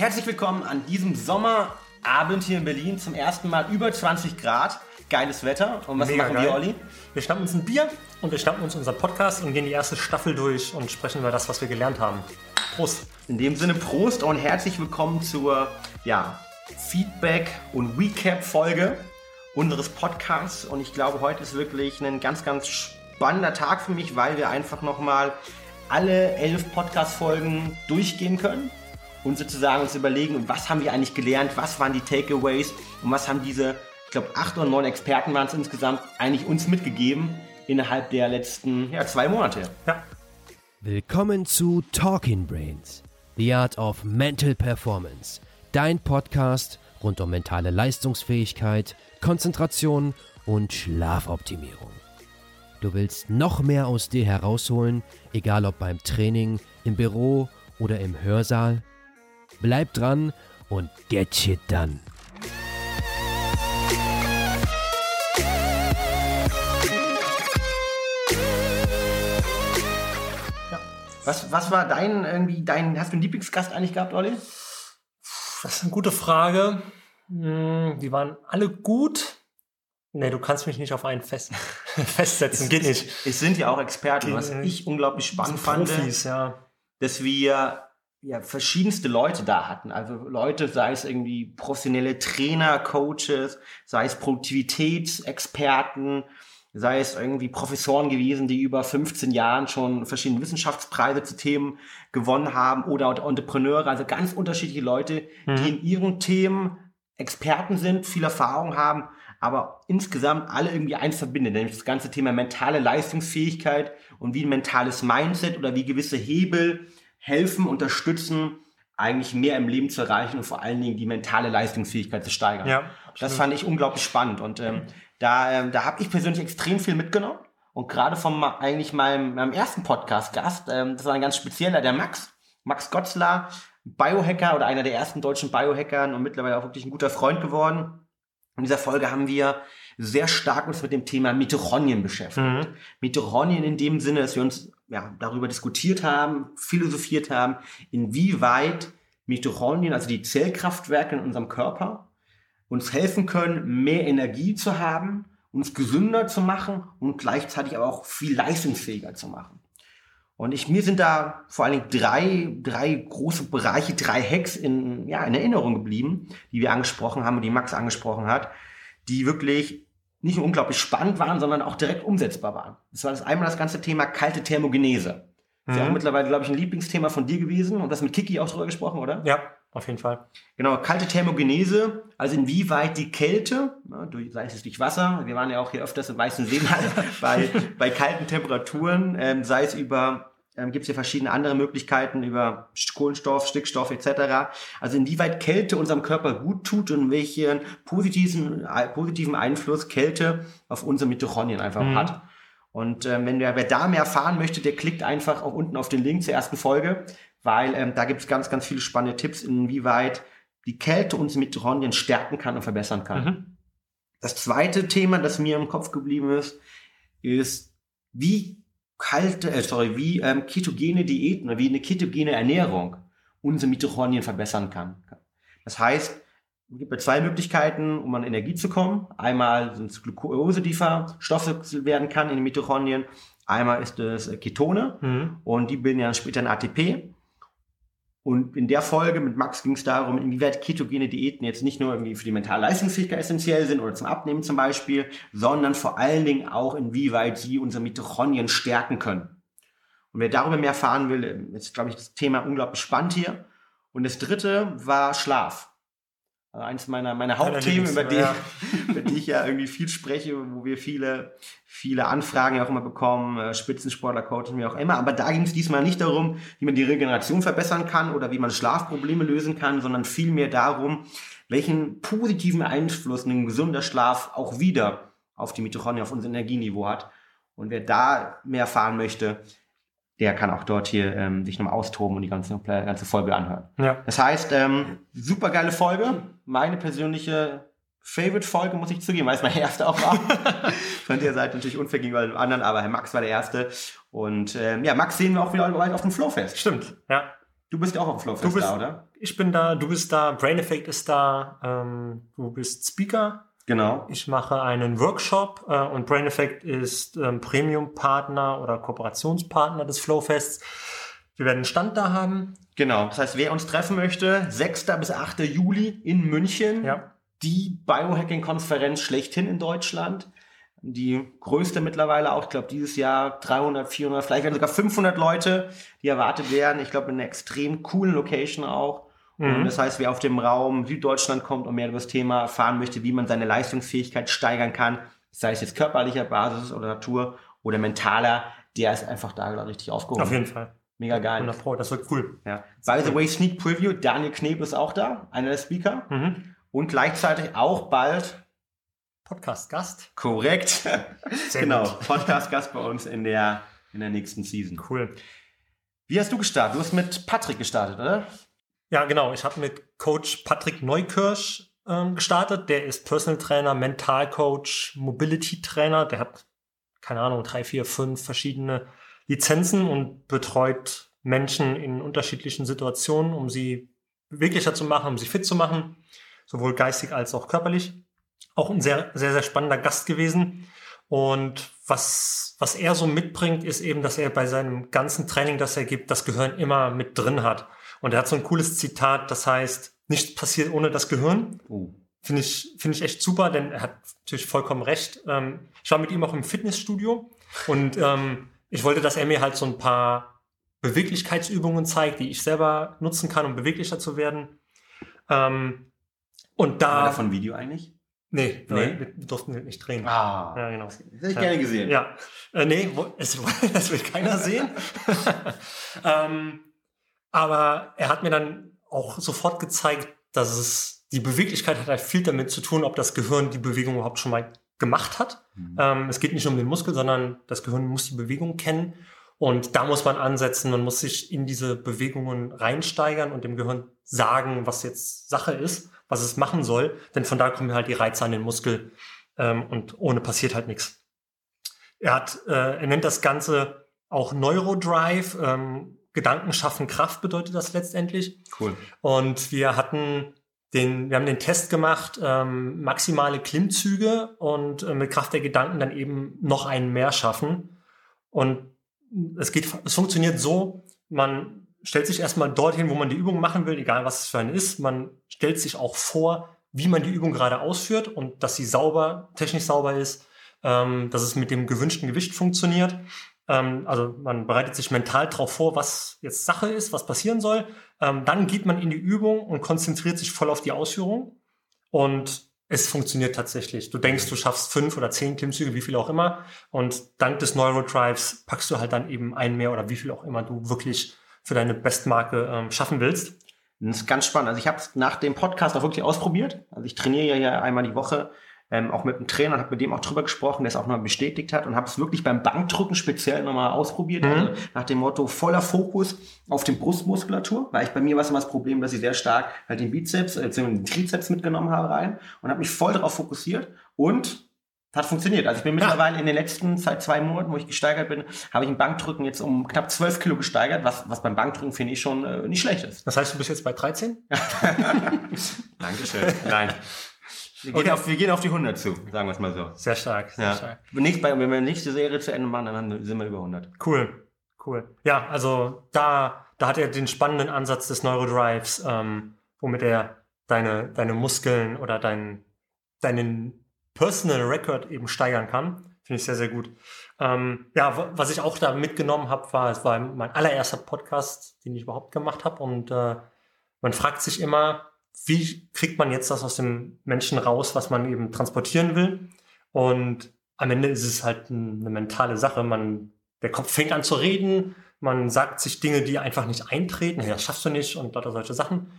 herzlich willkommen an diesem Sommerabend hier in Berlin. Zum ersten Mal über 20 Grad. Geiles Wetter. Und was Mega machen geil. wir, Olli? Wir schnappen uns ein Bier und wir schnappen uns unseren Podcast und gehen die erste Staffel durch und sprechen über das, was wir gelernt haben. Prost. In dem Sinne Prost und herzlich willkommen zur ja, Feedback- und Recap-Folge unseres Podcasts. Und ich glaube, heute ist wirklich ein ganz, ganz spannender Tag für mich, weil wir einfach nochmal alle elf Podcast-Folgen durchgehen können und sozusagen uns überlegen, was haben wir eigentlich gelernt, was waren die Takeaways und was haben diese, ich glaube, acht oder neun Experten waren es insgesamt, eigentlich uns mitgegeben innerhalb der letzten ja, zwei Monate. Ja. Willkommen zu Talking Brains, The Art of Mental Performance, dein Podcast rund um mentale Leistungsfähigkeit, Konzentration und Schlafoptimierung. Du willst noch mehr aus dir herausholen, egal ob beim Training, im Büro oder im Hörsaal? Bleib dran und get shit done. Was, was war dein, irgendwie, dein, hast du einen Lieblingsgast eigentlich gehabt, Olli? Das ist eine gute Frage. Hm, Die waren alle gut. Nee, du kannst mich nicht auf einen fest festsetzen. Geht nicht. Es sind ja auch Experten, was ich unglaublich spannend fand, Profis, ja. dass wir ja, verschiedenste Leute da hatten. Also Leute, sei es irgendwie professionelle Trainer, Coaches, sei es Produktivitätsexperten, sei es irgendwie Professoren gewesen, die über 15 Jahren schon verschiedene Wissenschaftspreise zu Themen gewonnen haben oder Entrepreneure, also ganz unterschiedliche Leute, die in ihren Themen Experten sind, viel Erfahrung haben, aber insgesamt alle irgendwie eins verbindet, nämlich das ganze Thema mentale Leistungsfähigkeit und wie ein mentales Mindset oder wie gewisse Hebel helfen, unterstützen, eigentlich mehr im Leben zu erreichen und vor allen Dingen die mentale Leistungsfähigkeit zu steigern. Ja, das fand ich unglaublich spannend und ähm, da, ähm, da habe ich persönlich extrem viel mitgenommen und gerade von eigentlich meinem, meinem ersten Podcast-Gast, ähm, das war ein ganz spezieller, der Max, Max Gotzler, Biohacker oder einer der ersten deutschen Biohackern und mittlerweile auch wirklich ein guter Freund geworden. In dieser Folge haben wir sehr stark uns mit dem Thema Mitochondrien beschäftigt. Mhm. Mitochondrien in dem Sinne, dass wir uns ja, darüber diskutiert haben, philosophiert haben, inwieweit Mitochondrien, also die Zellkraftwerke in unserem Körper, uns helfen können, mehr Energie zu haben, uns gesünder zu machen und gleichzeitig aber auch viel leistungsfähiger zu machen. Und ich, mir sind da vor allen Dingen drei, drei große Bereiche, drei Hacks in, ja, in Erinnerung geblieben, die wir angesprochen haben und die Max angesprochen hat, die wirklich nicht nur unglaublich spannend waren, sondern auch direkt umsetzbar waren. Das war das einmal das ganze Thema kalte Thermogenese. Das ist ja auch Mhm. mittlerweile, glaube ich, ein Lieblingsthema von dir gewesen und das mit Kiki auch drüber gesprochen, oder? Ja, auf jeden Fall. Genau, kalte Thermogenese, also inwieweit die Kälte, ja, durch, sei es durch Wasser, wir waren ja auch hier öfters im Weißen See bei, bei kalten Temperaturen, ähm, sei es über, ähm, gibt es ja verschiedene andere Möglichkeiten über Kohlenstoff, Stickstoff etc. Also inwieweit Kälte unserem Körper gut tut und welchen positiven, äh, positiven Einfluss Kälte auf unsere Mitochondrien einfach Mhm. hat. Und ähm, wenn wer, wer da mehr erfahren möchte, der klickt einfach auch unten auf den Link zur ersten Folge, weil ähm, da gibt es ganz, ganz viele spannende Tipps, inwieweit die Kälte unsere Mitochondrien stärken kann und verbessern kann. Mhm. Das zweite Thema, das mir im Kopf geblieben ist, ist, wie kalte, äh, sorry, wie ähm, ketogene Diäten oder wie eine ketogene Ernährung unsere Mitochondrien verbessern kann. Das heißt, es gibt zwei Möglichkeiten, um an Energie zu kommen. Einmal sind es Glucose, die verstoffwechselt werden kann in den Mitochondrien. Einmal ist es äh, Ketone Mhm. und die bilden ja dann später ein ATP. Und in der Folge mit Max ging es darum, inwieweit ketogene Diäten jetzt nicht nur irgendwie für die mentale Leistungsfähigkeit essentiell sind oder zum Abnehmen zum Beispiel, sondern vor allen Dingen auch, inwieweit sie unsere Mitochondrien stärken können. Und wer darüber mehr erfahren will, ähm, ist, glaube ich, das Thema unglaublich spannend hier. Und das dritte war Schlaf. Also eins meiner, meiner Hauptthemen, über die, Ja. über die ich ja irgendwie viel spreche, wo wir viele, viele Anfragen ja auch immer bekommen, äh, Spitzensportler, Coaching, wie auch immer. Aber da ging es diesmal nicht darum, wie man die Regeneration verbessern kann oder wie man Schlafprobleme lösen kann, sondern vielmehr darum, welchen positiven Einfluss ein gesunder Schlaf auch wieder auf die Mitochondrien, auf unser Energieniveau hat. Und wer da mehr erfahren möchte, der kann auch dort hier ähm, sich nochmal austoben und die ganze, ganze Folge anhören. Ja. Das heißt, ähm, super geile Folge. Meine persönliche Favorite-Folge, muss ich zugeben, weil es meine erste auch war. Von der Seite natürlich unfair gegenüber dem anderen, aber Herr Max war der Erste. Und ähm, ja, Max sehen wir auch wieder bald auf dem Flowfest. Stimmt, ja. Du bist ja auch auf Flowfest Du bist- da, oder? Ich bin da, du bist da, Brain Effect ist da, ähm, du bist Speaker. Genau. Ich mache einen Workshop äh, und Brain Effect ist ähm, Premium-Partner oder Kooperationspartner des Flowfests. Wir werden einen Stand da haben. Genau. Das heißt, wer uns treffen möchte, 6. bis 8. Juli in München. Ja. Die Biohacking-Konferenz schlechthin in Deutschland. Die größte mittlerweile auch, ich glaube, dieses Jahr 300, 400, vielleicht werden sogar 500 Leute, die erwartet werden. Ich glaube, in einer extrem coolen Location auch. Mhm. das heißt, wer auf dem Raum Süddeutschland kommt und mehr über das Thema erfahren möchte, wie man seine Leistungsfähigkeit steigern kann, sei es jetzt körperlicher Basis oder Natur oder mentaler, der ist einfach da richtig aufgehoben. Auf jeden Fall. Mega geil. 100 Pro, das wird cool. Ja. By the way, Sneak Preview, Daniel Kneb ist auch da, einer der Speaker. Mhm. Und gleichzeitig auch bald, Podcast-Gast. korrekt, Sehr genau. Podcast-Gast bei uns in der, in der nächsten Season. Cool. Wie hast du gestartet? Du hast mit Patrick gestartet, oder? Ja, genau. Ich habe mit Coach Patrick Neukirsch ähm, gestartet. Der ist Personal Trainer, Mentalcoach, Mobility Trainer. Der hat, keine Ahnung, drei, vier, fünf verschiedene Lizenzen und betreut Menschen in unterschiedlichen Situationen, um sie beweglicher zu machen, um sie fit zu machen, sowohl geistig als auch körperlich. Auch ein sehr, sehr, sehr spannender Gast gewesen. Und was, was er so mitbringt, ist eben, dass er bei seinem ganzen Training, das er gibt, das Gehirn immer mit drin hat. Und er hat so ein cooles Zitat, das heißt, nichts passiert ohne das Gehirn. Oh. Finde ich, finde ich echt super, denn er hat natürlich vollkommen recht. Ähm, ich war mit ihm auch im Fitnessstudio und ähm, ich wollte, dass er mir halt so ein paar Beweglichkeitsübungen zeigt, die ich selber nutzen kann, um beweglicher zu werden. Ähm, und War da, davon Video eigentlich? nee, Nee? weil wir durften nicht drehen. Ah. Ja, genau. Das hätte ich gerne gesehen. Ja, äh, nee, wo, es, das will keiner sehen. ähm, aber er hat mir dann auch sofort gezeigt, dass es die Beweglichkeit hat halt viel damit zu tun, ob das Gehirn die Bewegung überhaupt schon mal gemacht hat. Mhm. Ähm, es geht nicht um den Muskel, sondern das Gehirn muss die Bewegung kennen. Und da muss man ansetzen, man muss sich in diese Bewegungen reinsteigern und dem Gehirn sagen, was jetzt Sache ist, was es machen soll. Denn von da kommen halt die Reize an den Muskel ähm, und ohne passiert halt nichts. Er hat, äh, er nennt das Ganze auch Neurodrive. Ähm, Gedanken schaffen Kraft bedeutet das letztendlich. Cool. Und wir hatten den, wir haben den Test gemacht, ähm, maximale Klimmzüge und äh, mit Kraft der Gedanken dann eben noch einen mehr schaffen. Und es geht, es funktioniert so, man stellt sich erstmal dorthin, wo man die Übung machen will, egal was es für eine ist. Man stellt sich auch vor, wie man die Übung gerade ausführt und dass sie sauber, technisch sauber ist, ähm, dass es mit dem gewünschten Gewicht funktioniert. Ähm, also man bereitet sich mental darauf vor, was jetzt Sache ist, was passieren soll. Ähm, dann geht man in die Übung und konzentriert sich voll auf die Ausführung. Und es funktioniert tatsächlich. Du denkst, du schaffst fünf oder zehn Klimmzüge, wie viel auch immer. Und dank des Neurodrives packst du halt dann eben einen mehr oder wie viel auch immer du wirklich für deine Bestmarke ähm, schaffen willst. Das ist ganz spannend. Also ich habe es nach dem Podcast auch wirklich ausprobiert. Also ich trainiere ja einmal die Woche, ähm, auch mit einem Trainer und habe mit dem auch drüber gesprochen, der es auch nochmal bestätigt hat und habe es wirklich beim Bankdrücken speziell nochmal ausprobiert. Mhm. Also nach dem Motto voller Fokus auf die Brustmuskulatur, weil ich bei mir war es immer das Problem, dass ich sehr stark halt den Bizeps, äh, den Trizeps mitgenommen habe rein und habe mich voll darauf fokussiert und hat funktioniert. Also ich bin mittlerweile in den letzten seit zwei Monaten, wo ich gesteigert bin, habe ich im Bankdrücken jetzt um knapp 12 Kilo gesteigert, was, was beim Bankdrücken finde ich schon äh, nicht schlecht ist. Das heißt, du bist jetzt bei 13? Dankeschön. Nein. Wir gehen, Okay. auf, wir gehen auf die 100 zu, sagen wir es mal so. Sehr stark, sehr Ja. stark. Nicht bei, wenn wir nicht die Serie zu Ende machen, dann sind wir über 100. Cool, cool. Ja, also da, da hat er den spannenden Ansatz des Neurodrives, ähm, womit er deine, deine Muskeln oder deinen, deinen Personal Record eben steigern kann. Finde ich sehr, sehr gut. Ähm, ja, wa- was ich auch da mitgenommen habe, war, es war mein allererster Podcast, den ich überhaupt gemacht habe. Und äh, man fragt sich immer, wie kriegt man jetzt das aus dem Menschen raus, was man eben transportieren will? Und am Ende ist es halt ein- eine mentale Sache. Man, der Kopf fängt an zu reden, man sagt sich Dinge, die einfach nicht eintreten. Ja, das schaffst du nicht und lauter solche Sachen.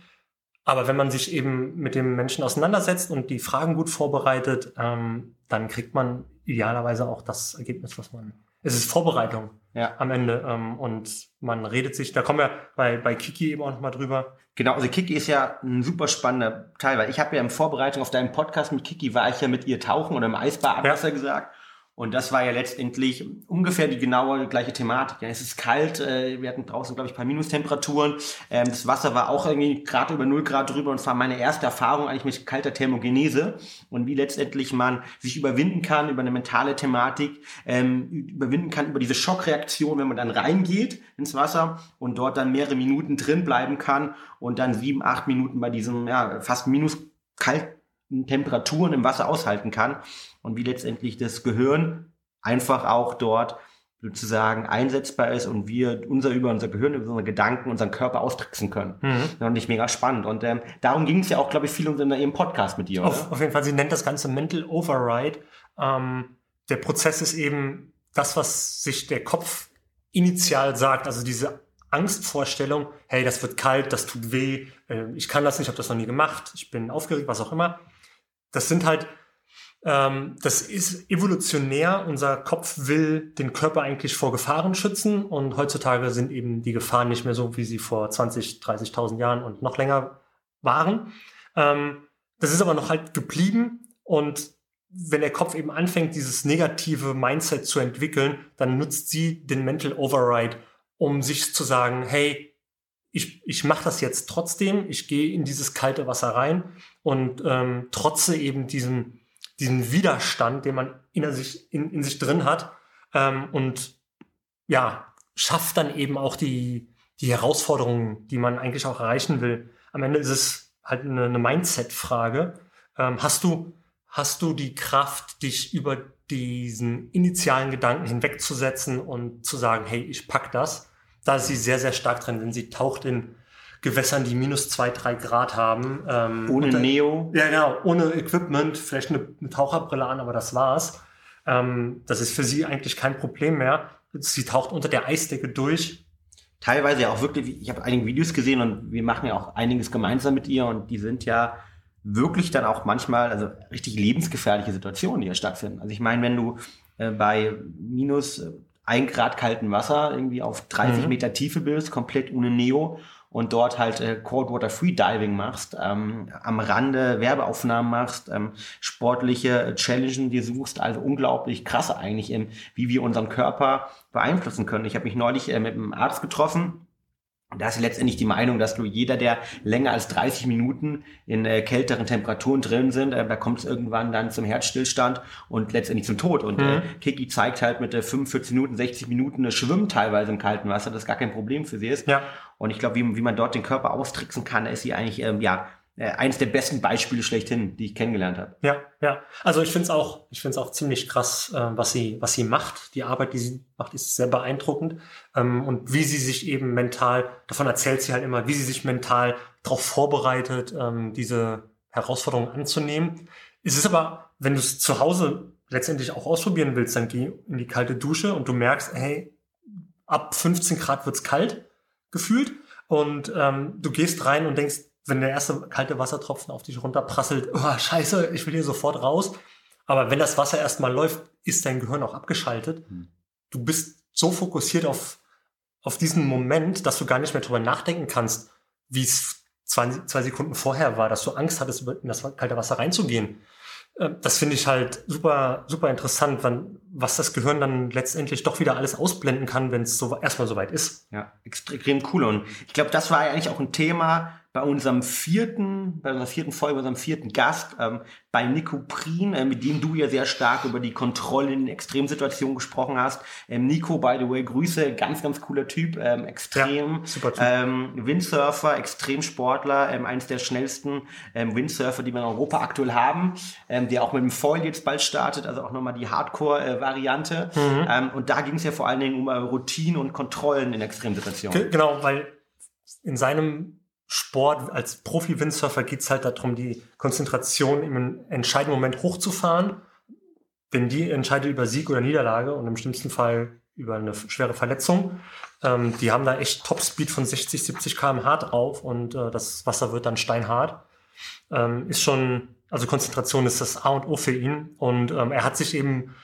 Aber wenn man sich eben mit dem Menschen auseinandersetzt und die Fragen gut vorbereitet, ähm, dann kriegt man idealerweise auch das Ergebnis, was man. Es ist Vorbereitung Ja. am Ende ähm, und man redet sich. Da kommen wir bei bei Kiki eben auch noch mal drüber. Genau, also Kiki ist ja ein super spannender Teil, weil ich habe ja in Vorbereitung auf deinen Podcast mit Kiki, war ich ja mit ihr tauchen oder im Eisbad, Ja. besser gesagt. Und das war ja letztendlich ungefähr die genaue gleiche Thematik. Ja, es ist kalt, äh, wir hatten draußen, glaube ich, ein paar Minustemperaturen. Ähm, das Wasser war auch irgendwie gerade über 0 Grad drüber und es war meine erste Erfahrung eigentlich mit kalter Thermogenese und wie letztendlich man sich überwinden kann über eine mentale Thematik, ähm, überwinden kann über diese Schockreaktion, wenn man dann reingeht ins Wasser und dort dann mehrere Minuten drin bleiben kann und dann sieben, acht Minuten bei diesem ja, fast minus kalten Temperaturen im Wasser aushalten kann und wie letztendlich das Gehirn einfach auch dort sozusagen einsetzbar ist und wir unser über unser Gehirn, über unsere Gedanken, unseren Körper austricksen können. Mhm. Und nicht mega spannend. Und ähm, darum ging es ja auch, glaube ich, viel in ihrem Podcast mit dir? Auf, auf jeden Fall, sie nennt das Ganze Mental Override. Ähm, der Prozess ist eben das, was sich der Kopf initial sagt, also diese Angstvorstellung, hey, das wird kalt, das tut weh, äh, ich kann das nicht, ich habe das noch nie gemacht, ich bin aufgeregt, was auch immer. Das sind halt ähm, das ist evolutionär. Unser Kopf will den Körper eigentlich vor Gefahren schützen und heutzutage sind eben die Gefahren nicht mehr so, wie sie vor 20, 30.000 Jahren und noch länger waren. Ähm, das ist aber noch halt geblieben und wenn der Kopf eben anfängt, dieses negative Mindset zu entwickeln, dann nutzt sie den Mental Override, um sich zu sagen, hey, ich, ich mache das jetzt trotzdem, ich gehe in dieses kalte Wasser rein und ähm, trotze eben diesem diesen Widerstand, den man in sich, in, in sich drin hat ähm, und ja, schafft dann eben auch die, die Herausforderungen, die man eigentlich auch erreichen will. Am Ende ist es halt eine, eine Mindset-Frage. Ähm, hast du, hast du die Kraft, dich über diesen initialen Gedanken hinwegzusetzen und zu sagen, hey, ich pack das? Da ist sie sehr, sehr stark drin, denn sie taucht in Gewässern, die minus zwei, drei Grad haben. Ähm, ohne dann, Neo? Ja, genau, ohne Equipment, vielleicht eine, eine Taucherbrille an, aber das war's. Ähm, das ist für sie eigentlich kein Problem mehr. Sie taucht unter der Eisdecke durch. Teilweise ja auch wirklich, ich habe einige Videos gesehen und wir machen ja auch einiges gemeinsam mit ihr und die sind ja wirklich dann auch manchmal, also richtig lebensgefährliche Situationen, die ja stattfinden. Also ich meine, wenn du äh, bei minus ein Grad kalten Wasser irgendwie auf 30 mhm. Meter Tiefe bist, komplett ohne Neo und dort halt äh, Cold Water Free Diving machst, ähm, am Rande Werbeaufnahmen machst, ähm, sportliche Challenges dir suchst, also unglaublich krass eigentlich, ähm, wie wir unseren Körper beeinflussen können. Ich habe mich neulich äh, mit einem Arzt getroffen, da ist letztendlich die Meinung, dass du jeder, der länger als 30 Minuten in äh, kälteren Temperaturen drin sind, äh, da kommt es irgendwann dann zum Herzstillstand und letztendlich zum Tod. Und äh, mhm. äh, Kiki zeigt halt mit äh, 45 Minuten, 60 Minuten das Schwimmen teilweise im kalten Wasser, das gar kein Problem für sie ist. Ja. Und ich glaube, wie, wie man dort den Körper austricksen kann, ist sie eigentlich ähm, ja äh, eines der besten Beispiele schlechthin, die ich kennengelernt habe. Ja, ja. Also ich finde es auch, ich finde auch ziemlich krass, äh, was sie, was sie macht. Die Arbeit, die sie macht, ist sehr beeindruckend. Ähm, und wie sie sich eben mental, davon erzählt sie halt immer, wie sie sich mental darauf vorbereitet, ähm, diese Herausforderung anzunehmen. Es ist aber, wenn du es zu Hause letztendlich auch ausprobieren willst, dann geh in die kalte Dusche und du merkst, hey, ab 15 Grad wird's kalt gefühlt. Und ähm, du gehst rein und denkst, wenn der erste kalte Wassertropfen auf dich runterprasselt, oh, scheiße, ich will hier sofort raus. Aber wenn das Wasser erstmal läuft, ist dein Gehirn auch abgeschaltet. Mhm. Du bist so fokussiert auf, auf diesen Moment, dass du gar nicht mehr drüber nachdenken kannst, wie es zwei, zwei Sekunden vorher war, dass du Angst hattest, in das kalte Wasser reinzugehen. Äh, das finde ich halt super, super interessant, wann, was das Gehirn dann letztendlich doch wieder alles ausblenden kann, wenn es so, erstmal soweit ist. Ja, extrem cool. Und ich glaube, das war eigentlich auch ein Thema, bei unserem vierten, bei unserer vierten Folge, bei unserem vierten Gast, ähm, bei Nico Prien, äh, mit dem du ja sehr stark über die Kontrolle in Extremsituationen gesprochen hast. Ähm, Nico, by the way, Grüße, ganz, ganz cooler Typ, ähm, extrem ja, super typ. Ähm, Windsurfer, Extremsportler, ähm, eines der schnellsten ähm, Windsurfer, die wir in Europa aktuell haben, ähm, der auch mit dem Foil jetzt bald startet, also auch nochmal die Hardcore-Variante. Äh, mhm. ähm, und da ging es ja vor allen Dingen um äh, Routinen und Kontrollen in Extremsituationen. Genau, weil in seinem Sport, als Profi-Windsurfer geht es halt darum, die Konzentration im entscheidenden Moment hochzufahren. Denn die entscheidet über Sieg oder Niederlage und im schlimmsten Fall über eine schwere Verletzung. Ähm, die haben da echt Topspeed von 60, 70 km/h drauf und äh, das Wasser wird dann steinhart. Ähm, ist schon, also Konzentration ist das A und O für ihn. Und ähm, er hat sich eben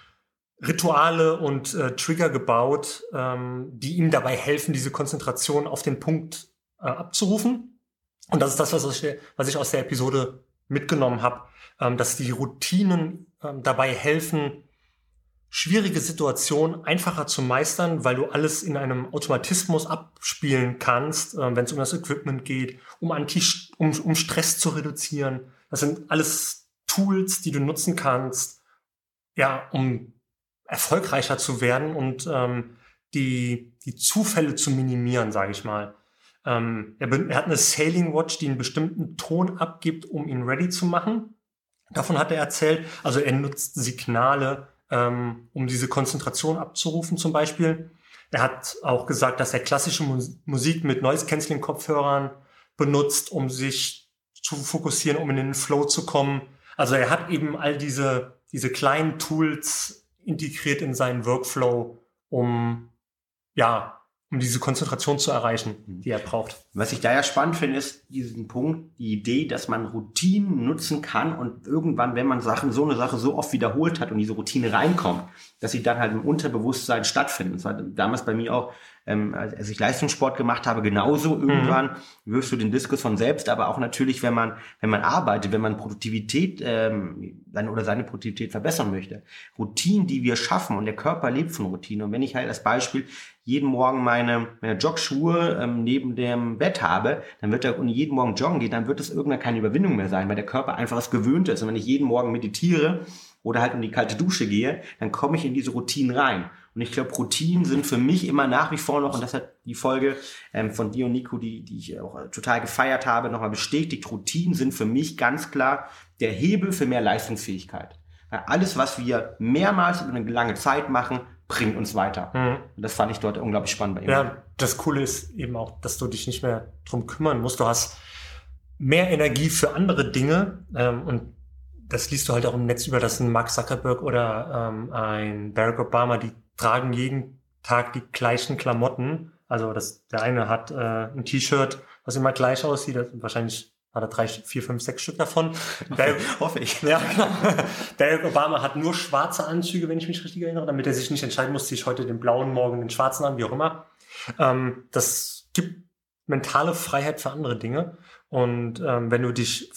Rituale und äh, Trigger gebaut, ähm, die ihm dabei helfen, diese Konzentration auf den Punkt äh, abzurufen. Und das ist das, was ich, was ich aus der Episode mitgenommen habe, ähm, dass die Routinen ähm, dabei helfen, schwierige Situation einfacher zu meistern, weil du alles in einem Automatismus abspielen kannst, äh, wenn es um das Equipment geht, um, Anti um, um Stress zu reduzieren. Das sind alles Tools, die du nutzen kannst, ja, um erfolgreicher zu werden und ähm, die, die Zufälle zu minimieren, sage ich mal. Ähm, er, er, hat eine Sailing Watch, die einen bestimmten Ton abgibt, um ihn ready zu machen. Davon hat er erzählt. Also er nutzt Signale, ähm, um diese Konzentration abzurufen zum Beispiel. Er hat auch gesagt, dass er klassische Musik mit Noise-Canceling-Kopfhörern benutzt, um sich zu fokussieren, um in den Flow zu kommen. Also er hat eben all diese, diese kleinen Tools integriert in seinen Workflow, um ja, um diese Konzentration zu erreichen, mhm. die er braucht. Was ich da ja spannend finde, ist diesen Punkt, die Idee, dass man Routinen nutzen kann und irgendwann, wenn man Sachen, so eine Sache so oft wiederholt hat und diese Routine reinkommt, dass sie dann halt im Unterbewusstsein stattfinden. Das war damals bei mir auch, ähm, als ich Leistungssport gemacht habe, genauso. Mhm. Irgendwann mhm. wirst du den Diskus von selbst, aber auch natürlich, wenn man, wenn man arbeitet, wenn man Produktivität ähm, seine oder seine Produktivität verbessern möchte. Routinen, die wir schaffen und der Körper lebt von Routinen. Und wenn ich halt als Beispiel jeden Morgen meine, meine Jogschuhe ähm, neben dem Bett habe, dann wird er und jeden Morgen joggen geht, dann wird es irgendwann keine Überwindung mehr sein, weil der Körper einfach es gewöhnt ist. Und wenn ich jeden Morgen meditiere oder halt in die kalte Dusche gehe, dann komme ich in diese Routinen rein. Und ich glaube, Routinen sind für mich immer nach wie vor noch, und das hat die Folge ähm, von dir und Nico, die, die ich auch total gefeiert habe, nochmal bestätigt, Routinen sind für mich ganz klar der Hebel für mehr Leistungsfähigkeit. Weil alles, was wir mehrmals über eine lange Zeit machen, bringt uns weiter. Mhm. Und das fand ich dort unglaublich spannend bei ihm. Ja, das Coole ist eben auch, dass du dich nicht mehr drum kümmern musst. Du hast mehr Energie für andere Dinge ähm, und das liest du halt auch im Netz über, dass ein Mark Zuckerberg oder ähm, ein Barack Obama, die tragen jeden Tag die gleichen Klamotten. Also das, der eine hat äh, ein T-Shirt, was immer gleich aussieht, wahrscheinlich hat er drei, vier, fünf, sechs Stück davon. Barack, hoffe ich. Ja, genau. Barack Obama hat nur schwarze Anzüge, wenn ich mich richtig erinnere, damit er sich nicht entscheiden muss, ziehe ich heute den blauen, morgen den schwarzen an, wie auch immer. Ähm, das gibt mentale Freiheit für andere Dinge. Und ähm, wenn du dich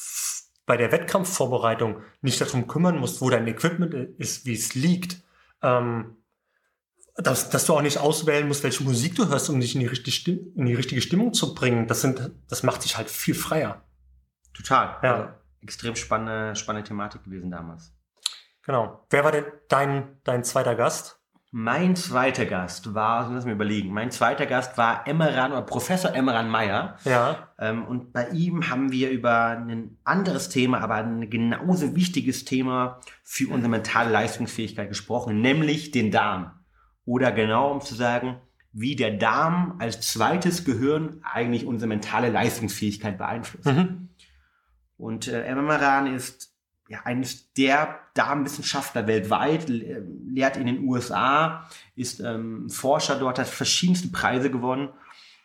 bei der Wettkampfvorbereitung nicht darum kümmern musst, wo dein Equipment ist, wie es liegt, ähm, dass, dass du auch nicht auswählen musst, welche Musik du hörst, um dich in die, richtige, in die richtige Stimmung zu bringen, das, sind, das macht dich halt viel freier. Total. Ja. Also, extrem spannende, spannende Thematik gewesen damals. Genau. Wer war denn dein, dein zweiter Gast? Mein zweiter Gast war, lass mich überlegen, mein zweiter Gast war Emmeran oder Professor Emmeran Meyer. Ja. Ähm, und bei ihm haben wir über ein anderes Thema, aber ein genauso wichtiges Thema für unsere mentale Leistungsfähigkeit gesprochen, nämlich den Darm. Oder genau um zu sagen, wie der Darm als zweites Gehirn eigentlich unsere mentale Leistungsfähigkeit beeinflusst. Mhm. Und äh, Emma Maran ist ja eines der Darmwissenschaftler weltweit, äh, lehrt in den USA, ist ähm, Forscher dort, hat verschiedenste Preise gewonnen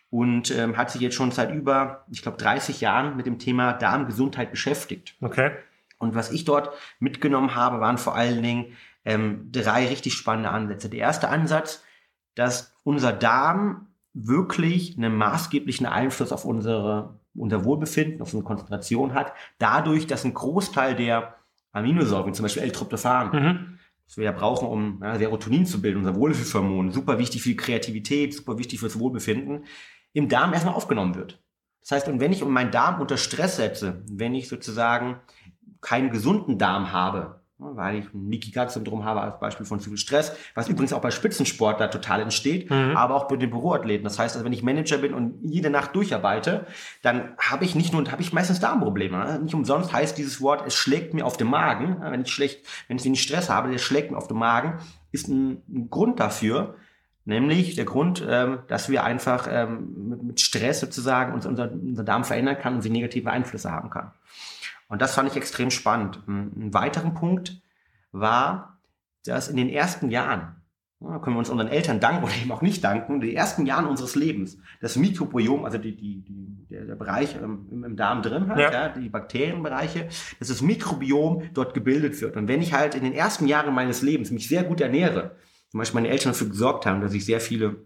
und ähm, hat sich jetzt schon seit über, ich glaube, 30 Jahren mit dem Thema Darmgesundheit beschäftigt. Okay. Und was ich dort mitgenommen habe, waren vor allen Dingen ähm, drei richtig spannende Ansätze. Der erste Ansatz, dass unser Darm wirklich einen maßgeblichen Einfluss auf unsere unser Wohlbefinden, auf unsere Konzentration hat, dadurch, dass ein Großteil der Aminosäuren, zum Beispiel L-Tryptophan, mhm. das wir ja brauchen, um ja, Serotonin zu bilden, unser Wohlfühlhormon, super wichtig für die Kreativität, super wichtig fürs Wohlbefinden, im Darm erstmal aufgenommen wird. Das heißt, und wenn ich meinen Darm unter Stress setze, wenn ich sozusagen keinen gesunden Darm habe, weil ich ein Leaky Gut Syndrom habe als Beispiel von zu viel Stress, was übrigens auch bei Spitzensport da total entsteht, mhm. aber auch bei den Büroathleten. Das heißt, also wenn ich Manager bin und jede Nacht durcharbeite, dann habe ich nicht nur, habe ich meistens Darmprobleme. Ne? Nicht umsonst heißt dieses Wort, es schlägt mir auf den Magen. Wenn ich schlecht, wenn ich den Stress habe, der schlägt mir auf den Magen, ist ein, ein Grund dafür, Nämlich der Grund, ähm, dass wir einfach ähm, mit, mit Stress sozusagen uns, unser, unser Darm verändern kann und sie negative Einflüsse haben kann. Und das fand ich extrem spannend. Ein weiterer Punkt war, dass in den ersten Jahren, ja, können wir uns unseren Eltern danken oder eben auch nicht danken, die ersten Jahren unseres Lebens, das Mikrobiom, also die, die, die, der, der Bereich im, im Darm drin hat, ja. ja. die Bakterienbereiche, dass das Mikrobiom dort gebildet wird. Und wenn ich halt in den ersten Jahren meines Lebens mich sehr gut ernähre, zum Beispiel meine Eltern dafür gesorgt haben, dass ich sehr viele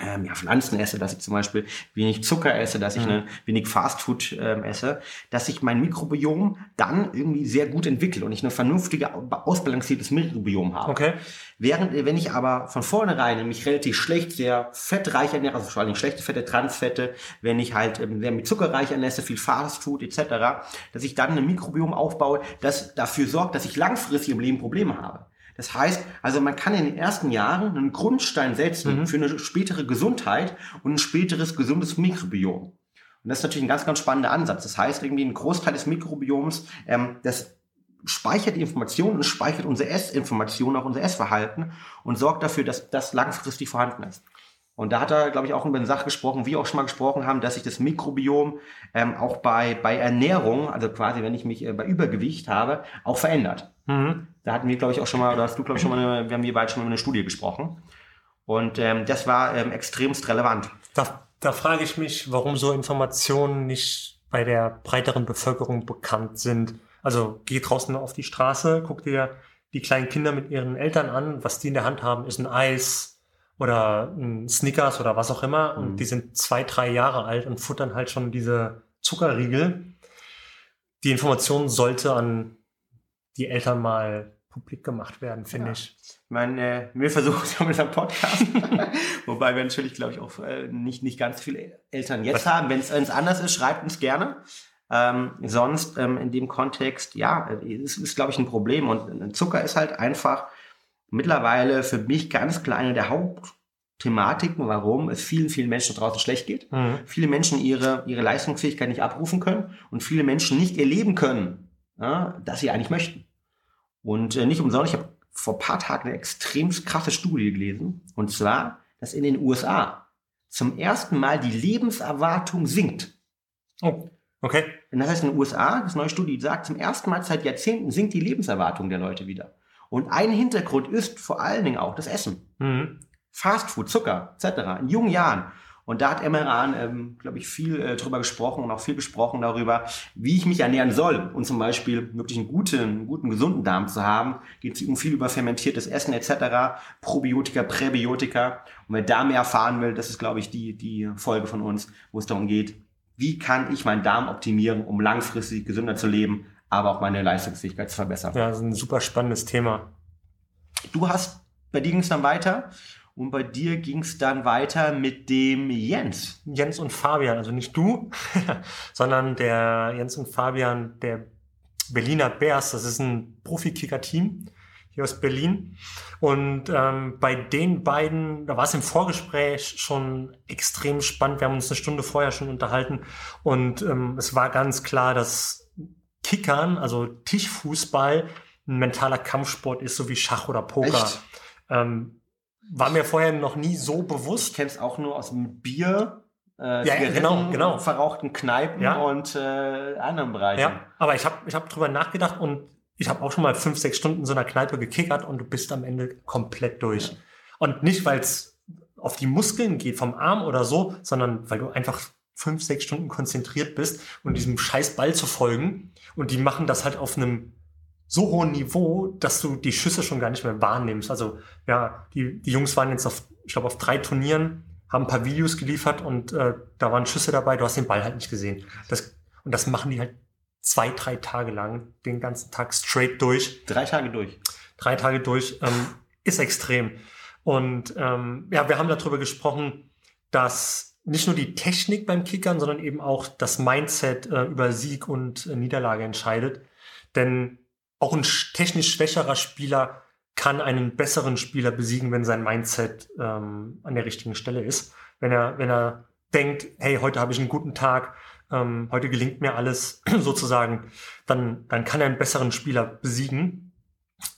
ähm, ja, Pflanzen esse, dass ich zum Beispiel wenig Zucker esse, dass ich Mhm. ne, wenig Fastfood ähm, esse, dass ich mein Mikrobiom dann irgendwie sehr gut entwickle und ich eine vernünftige, ausbalanciertes Mikrobiom habe. Okay. Während, äh, wenn ich aber von vornherein mich relativ schlecht, sehr fettreich ernähre, also vor allem schlechte Fette, Transfette, wenn ich halt ähm, sehr mit zuckerreich ernähre, viel Fastfood etc., dass ich dann ein Mikrobiom aufbaue, das dafür sorgt, dass ich langfristig im Leben Probleme habe. Das heißt, also man kann in den ersten Jahren einen Grundstein setzen Mhm. für eine spätere Gesundheit und ein späteres gesundes Mikrobiom. Und das ist natürlich ein ganz, ganz spannender Ansatz. Das heißt, irgendwie ein Großteil des Mikrobioms, ähm, das speichert die Informationen und speichert unsere Essinformationen, auch unser Essverhalten und sorgt dafür, dass das langfristig vorhanden ist. Und da hat er, glaube ich, auch über eine Sache gesprochen, wie wir auch schon mal gesprochen haben, dass sich das Mikrobiom ähm, auch bei, bei Ernährung, also quasi wenn ich mich äh, bei Übergewicht habe, auch verändert. Mhm. Da hatten wir, glaube ich, auch schon mal, oder hast du, glaube ich, schon mal, eine, wir haben wir beide schon mal über eine Studie gesprochen. Und ähm, das war ähm, extremst relevant. Da, da frage ich mich, warum so Informationen nicht bei der breiteren Bevölkerung bekannt sind. Also geh draußen auf die Straße, guck dir die kleinen Kinder mit ihren Eltern an, was die in der Hand haben, ist ein Eis oder ein Snickers oder was auch immer. Und Mhm. die sind zwei, drei Jahre alt und futtern halt schon diese Zuckerriegel. Die Information sollte an die Eltern mal publik gemacht werden, finde Ja. ich. Ich meine, äh, wir versuchen es ja mit unserem Podcast. Wobei wir natürlich, glaube ich, auch äh, nicht, nicht ganz viele Eltern jetzt haben. Wenn es anders ist, schreibt uns gerne. Ähm, sonst ähm, in dem Kontext, ja, äh, es ist, glaube ich, ein Problem. Und äh, Zucker ist halt einfach mittlerweile für mich ganz klar eine der Hauptthematiken, warum es vielen, vielen Menschen draußen schlecht geht. Mhm. Viele Menschen ihre, ihre Leistungsfähigkeit nicht abrufen können und viele Menschen nicht erleben können, ja, dass sie eigentlich möchten. Und äh, nicht umsonst, ich habe vor ein paar Tagen eine extrem krasse Studie gelesen. Und zwar, dass in den USA zum ersten Mal die Lebenserwartung sinkt. Oh, okay. Und das heißt, in den USA, das neue Studie sagt, zum ersten Mal seit Jahrzehnten sinkt die Lebenserwartung der Leute wieder. Und ein Hintergrund ist vor allen Dingen auch das Essen. Mhm. Fastfood, Zucker, etc. in jungen Jahren. Und da hat Emmeran, ähm, glaube ich, viel äh, drüber gesprochen und auch viel gesprochen darüber, wie ich mich ernähren soll. Und zum Beispiel wirklich einen guten, einen guten, gesunden Darm zu haben. Geht es um viel über fermentiertes Essen etc., Probiotika, Präbiotika. Und wer da mehr erfahren will, das ist, glaube ich, die, die Folge von uns, wo es darum geht, wie kann ich meinen Darm optimieren, um langfristig gesünder zu leben, aber auch meine Leistungsfähigkeit zu verbessern. Ja, das ist ein super spannendes Thema. Du hast, bei dir ging es dann weiter und bei dir ging es dann weiter mit dem Jens. Jens und Fabian, also nicht du, sondern der Jens und Fabian der Berliner Bears. Das ist ein Profi-Kicker-Team hier aus Berlin. Und ähm, bei den beiden, da war es im Vorgespräch schon extrem spannend. Wir haben uns eine Stunde vorher schon unterhalten und ähm, es war ganz klar, dass Kickern, also Tischfußball, ein mentaler Kampfsport ist, so wie Schach oder Poker. Ähm, war mir vorher noch nie so Ich bewusst. kenne es auch nur aus dem Bier, äh, ja, Zigaretten, genau, genau. verrauchten Kneipen Ja. und äh, anderen Bereichen. Ja, aber ich habe ich hab drüber nachgedacht und ich habe auch schon mal fünf, sechs Stunden in so einer Kneipe gekickert und du bist am Ende komplett durch. Und nicht, weil es auf die Muskeln geht vom Arm oder so, sondern weil du einfach fünf, sechs Stunden konzentriert bist und diesem scheiß Ball zu folgen. Und die machen das halt auf einem so hohen Niveau, dass du die Schüsse schon gar nicht mehr wahrnimmst. Also ja, die, die Jungs waren jetzt auf, ich glaube, auf drei Turnieren, haben ein paar Videos geliefert und äh, da waren Schüsse dabei, du hast den Ball halt nicht gesehen. Das, und das machen die halt zwei, drei Tage lang, den ganzen Tag straight durch Drei Tage durch. drei Tage durch, ähm, ist extrem. Und ähm, ja, wir haben darüber gesprochen, dass nicht nur die Technik beim Kickern, sondern eben auch das Mindset äh, über Sieg und äh, Niederlage entscheidet. Denn auch ein sch- technisch schwächerer Spieler kann einen besseren Spieler besiegen, wenn sein Mindset ähm, an der richtigen Stelle ist. Wenn er, wenn er denkt, hey, heute habe ich einen guten Tag, ähm, heute gelingt mir alles sozusagen, dann, dann kann er einen besseren Spieler besiegen.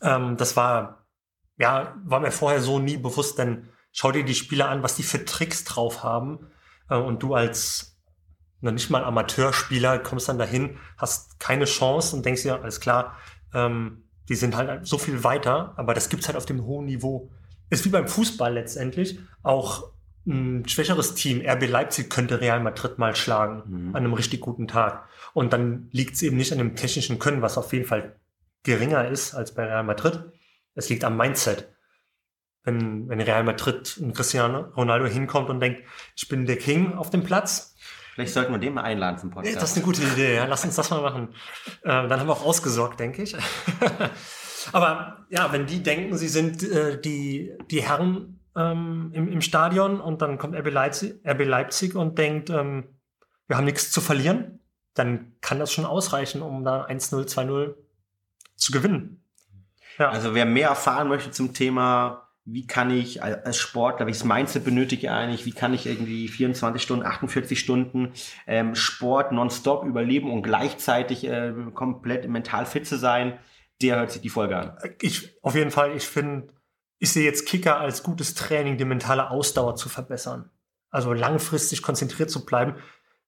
Ähm, das war, ja, war mir vorher so nie bewusst, denn schau dir die Spieler an, was die für Tricks drauf haben. Äh, und du als noch nicht mal Amateurspieler kommst dann dahin, hast keine Chance und denkst dir, alles klar, ähm, die sind halt so viel weiter, aber das gibt's halt auf dem hohen Niveau. Ist wie beim Fußball letztendlich. Auch ein schwächeres Team, RB Leipzig, könnte Real Madrid mal schlagen Mhm. an einem richtig guten Tag. Und dann liegt's eben nicht an dem technischen Können, was auf jeden Fall geringer ist als bei Real Madrid. Es liegt am Mindset. Wenn, wenn Real Madrid und Cristiano Ronaldo hinkommt und denkt, ich bin der King auf dem Platz. Vielleicht sollten wir den mal einladen zum Podcast. Das ist eine gute Idee, ja. Lass uns das mal machen. Ähm, dann haben wir auch ausgesorgt, denke ich. Aber ja, wenn die denken, sie sind äh, die, die Herren ähm, im, im Stadion und dann kommt RB Leipzig, RB Leipzig und denkt, ähm, wir haben nichts zu verlieren, dann kann das schon ausreichen, um da 1-0, 2-0 zu gewinnen. Ja. Also wer mehr erfahren möchte zum Thema, wie kann ich als Sportler, welches Mindset benötige ich eigentlich, wie kann ich irgendwie 24 Stunden, 48 Stunden ähm, Sport nonstop überleben und gleichzeitig äh, komplett mental fit zu sein, der hört sich die Folge an. Ich, auf jeden Fall, ich finde, ich sehe jetzt Kicker als gutes Training, die mentale Ausdauer zu verbessern. Also langfristig konzentriert zu bleiben.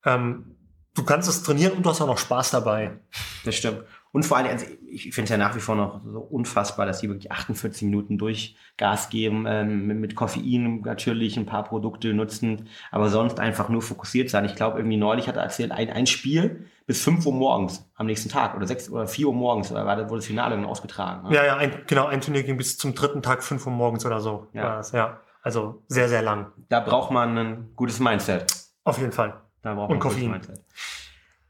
Ähm, du kannst es trainieren und du hast auch noch Spaß dabei. Das stimmt. Und vor allem, also ich finde es ja nach wie vor noch so unfassbar, dass die wirklich 48 Minuten durch Gas geben, ähm, mit, Koffein natürlich ein paar Produkte nutzen, aber sonst einfach nur fokussiert sein. Ich glaube, irgendwie neulich hat er erzählt, ein, ein Spiel bis 5 Uhr morgens am nächsten Tag oder 6 oder 4 Uhr morgens oder war, wurde das Finale dann ausgetragen. Ne? Ja, ja, ein, genau, ein Turnier ging bis zum dritten Tag 5 Uhr morgens oder so. Ja. Das, ja. Also sehr, sehr lang. Da braucht man ein gutes Mindset. Auf jeden Fall. Da braucht man Und Koffein.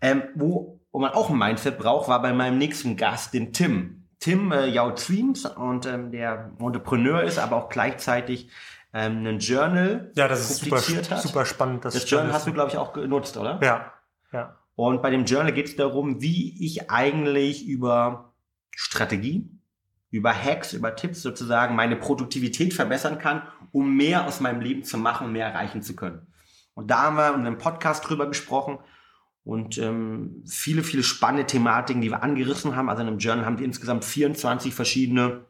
Ähm, wo wo man auch ein Mindset braucht, war bei meinem nächsten Gast, den Tim. Tim äh, Yao Zweems und ähm, der Entrepreneur ist, aber auch gleichzeitig ähm, ein Journal ja, das ist super, hat. super spannend. Das, das Journal hast du, glaube ich, auch genutzt, oder? Ja, ja. Und bei dem Journal geht es darum, wie ich eigentlich über Strategie, über Hacks, über Tipps sozusagen meine Produktivität verbessern kann, um mehr aus meinem Leben zu machen und mehr erreichen zu können. Und da haben wir in einem Podcast drüber gesprochen und ähm, viele, viele spannende Thematiken, die wir angerissen haben. Also in einem Journal haben wir insgesamt 24 verschiedene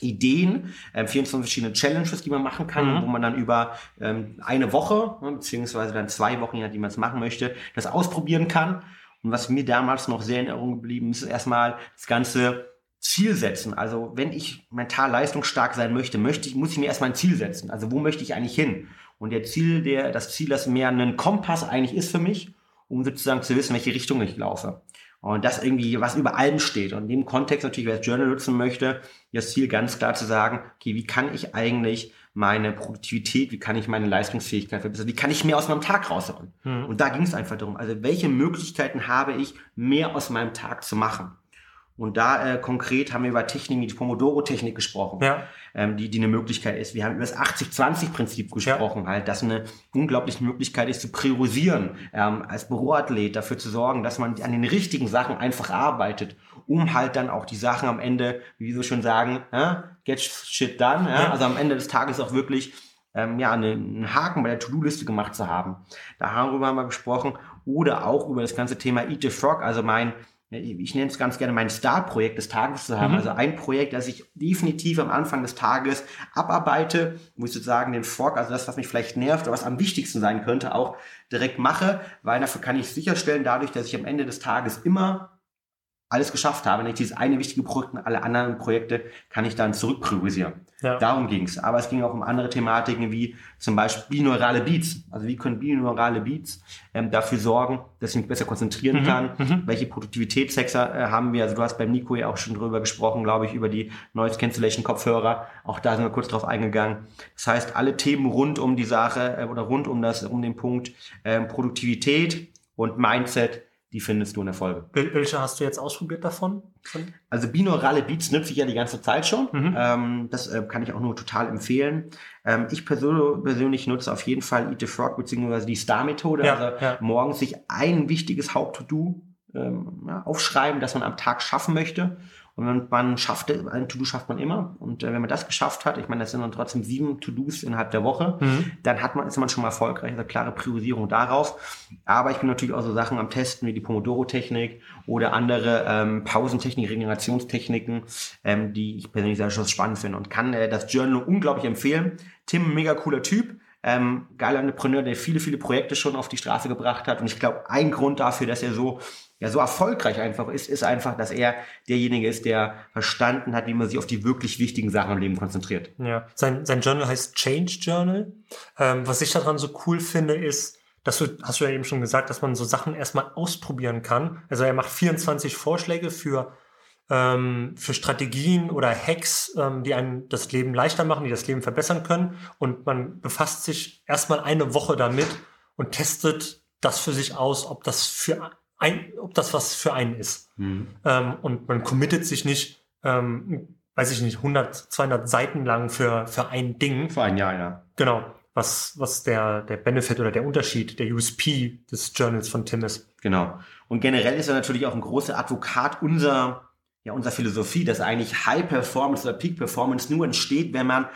Ideen, äh, 24 verschiedene Challenges, die man machen kann, mhm. wo man dann über ähm, eine Woche, ne, beziehungsweise dann zwei Wochen, je nachdem man es machen möchte, das ausprobieren kann. Und was mir damals noch sehr in Erinnerung geblieben ist, ist erstmal das ganze Ziel setzen. Also wenn ich mental leistungsstark sein möchte, möchte ich, muss ich mir erstmal ein Ziel setzen. Also wo möchte ich eigentlich hin? Und der Ziel, der, das Ziel, das mehr ein Kompass eigentlich ist für mich, um sozusagen zu wissen, welche Richtung ich laufe. Und das irgendwie, was über allem steht. Und in dem Kontext natürlich, wer das Journal nutzen möchte, das Ziel ganz klar zu sagen, okay, wie kann ich eigentlich meine Produktivität, wie kann ich meine Leistungsfähigkeit verbessern, wie kann ich mehr aus meinem Tag rausholen? Mhm. Und da ging es einfach darum. Also welche Möglichkeiten habe ich, mehr aus meinem Tag zu machen? Und da äh, konkret haben wir über Techniken, die Pomodoro-Technik gesprochen, ja. ähm, die, die eine Möglichkeit ist. Wir haben über das 80-20-Prinzip gesprochen, ja. halt, dass eine unglaubliche Möglichkeit ist, zu priorisieren, ähm, als Büroathlet dafür zu sorgen, dass man an den richtigen Sachen einfach arbeitet, um halt dann auch die Sachen am Ende, wie wir so schon sagen, äh, get shit done, ja? also am Ende des Tages auch wirklich ähm, ja, einen Haken bei der To-Do-Liste gemacht zu haben. Darüber haben wir gesprochen. Oder auch über das ganze Thema Eat the Frog, also mein ich nenne es ganz gerne mein Star-Projekt des Tages zu haben. Mhm. Also ein Projekt, das ich definitiv am Anfang des Tages abarbeite, wo ich sozusagen den Fork, also das, was mich vielleicht nervt oder was am wichtigsten sein könnte, auch direkt mache, weil dafür kann ich sicherstellen, dadurch, dass ich am Ende des Tages immer alles geschafft habe, nicht dieses eine wichtige Projekt und alle anderen Projekte kann ich dann zurückpriorisieren. Ja. Darum ging es. Aber es ging auch um andere Thematiken wie zum Beispiel binaurale Beats. Also wie können binaurale Beats ähm, dafür sorgen, dass ich mich besser konzentrieren mhm. kann? Mhm. Welche Produktivitätssexer äh, haben wir? Also du hast beim Nico ja auch schon drüber gesprochen, glaube ich, über die Noise Cancellation Kopfhörer. Auch da sind wir kurz drauf eingegangen. Das heißt, alle Themen rund um die Sache äh, oder rund um das, um den Punkt äh, Produktivität und Mindset die findest du in der Folge. Welche hast du jetzt ausprobiert davon? Also binaurale Beats nutze ich ja die ganze Zeit schon. Mhm. Ähm, das äh, kann ich auch nur total empfehlen. Ähm, ich persönlich, persönlich nutze auf jeden Fall Eat the Frog beziehungsweise die Star-Methode. Ja, also ja. morgens sich ein wichtiges Haupt-To-Do ähm, ja, aufschreiben, das man am Tag schaffen möchte. Und wenn man schafft, ein To-Do schafft man immer. Und äh, wenn man das geschafft hat, ich meine, das sind dann trotzdem sieben To-Dos innerhalb der Woche, mhm. dann hat man, ist man schon mal erfolgreich, eine klare Priorisierung darauf. Aber ich bin natürlich auch so Sachen am Testen wie die Pomodoro-Technik oder andere ähm, Pausentechnik, Regenerationstechniken, ähm, die ich persönlich sehr spannend finde und kann äh, das Journal unglaublich empfehlen. Tim, mega cooler Typ. Ähm, geiler Entrepreneur, der viele, viele Projekte schon auf die Straße gebracht hat. Und ich glaube, ein Grund dafür, dass er so ja so erfolgreich einfach ist, ist einfach, dass er derjenige ist, der verstanden hat, wie man sich auf die wirklich wichtigen Sachen im Leben konzentriert. Ja, sein, sein Journal heißt Change Journal. Ähm, was ich daran so cool finde, ist, dass du, hast du ja eben schon gesagt, dass man so Sachen erstmal ausprobieren kann. Also er macht 24 Vorschläge für ähm, für Strategien oder Hacks, ähm, die einem das Leben leichter machen, die das Leben verbessern können. Und man befasst sich erstmal eine Woche damit und testet das für sich aus, ob das für ein, ob das was für einen ist. Mhm. Ähm, und man committet sich nicht, ähm, weiß ich nicht, 100, 200 Seiten lang für, für ein Ding. Vor ein Jahr, ja. Genau. Was, was der, der Benefit oder der Unterschied, der USP des Journals von Tim ist. Genau. Und generell ist er natürlich auch ein großer Advokat unserer, ja, unserer Philosophie, dass eigentlich High Performance oder Peak Performance nur entsteht, wenn man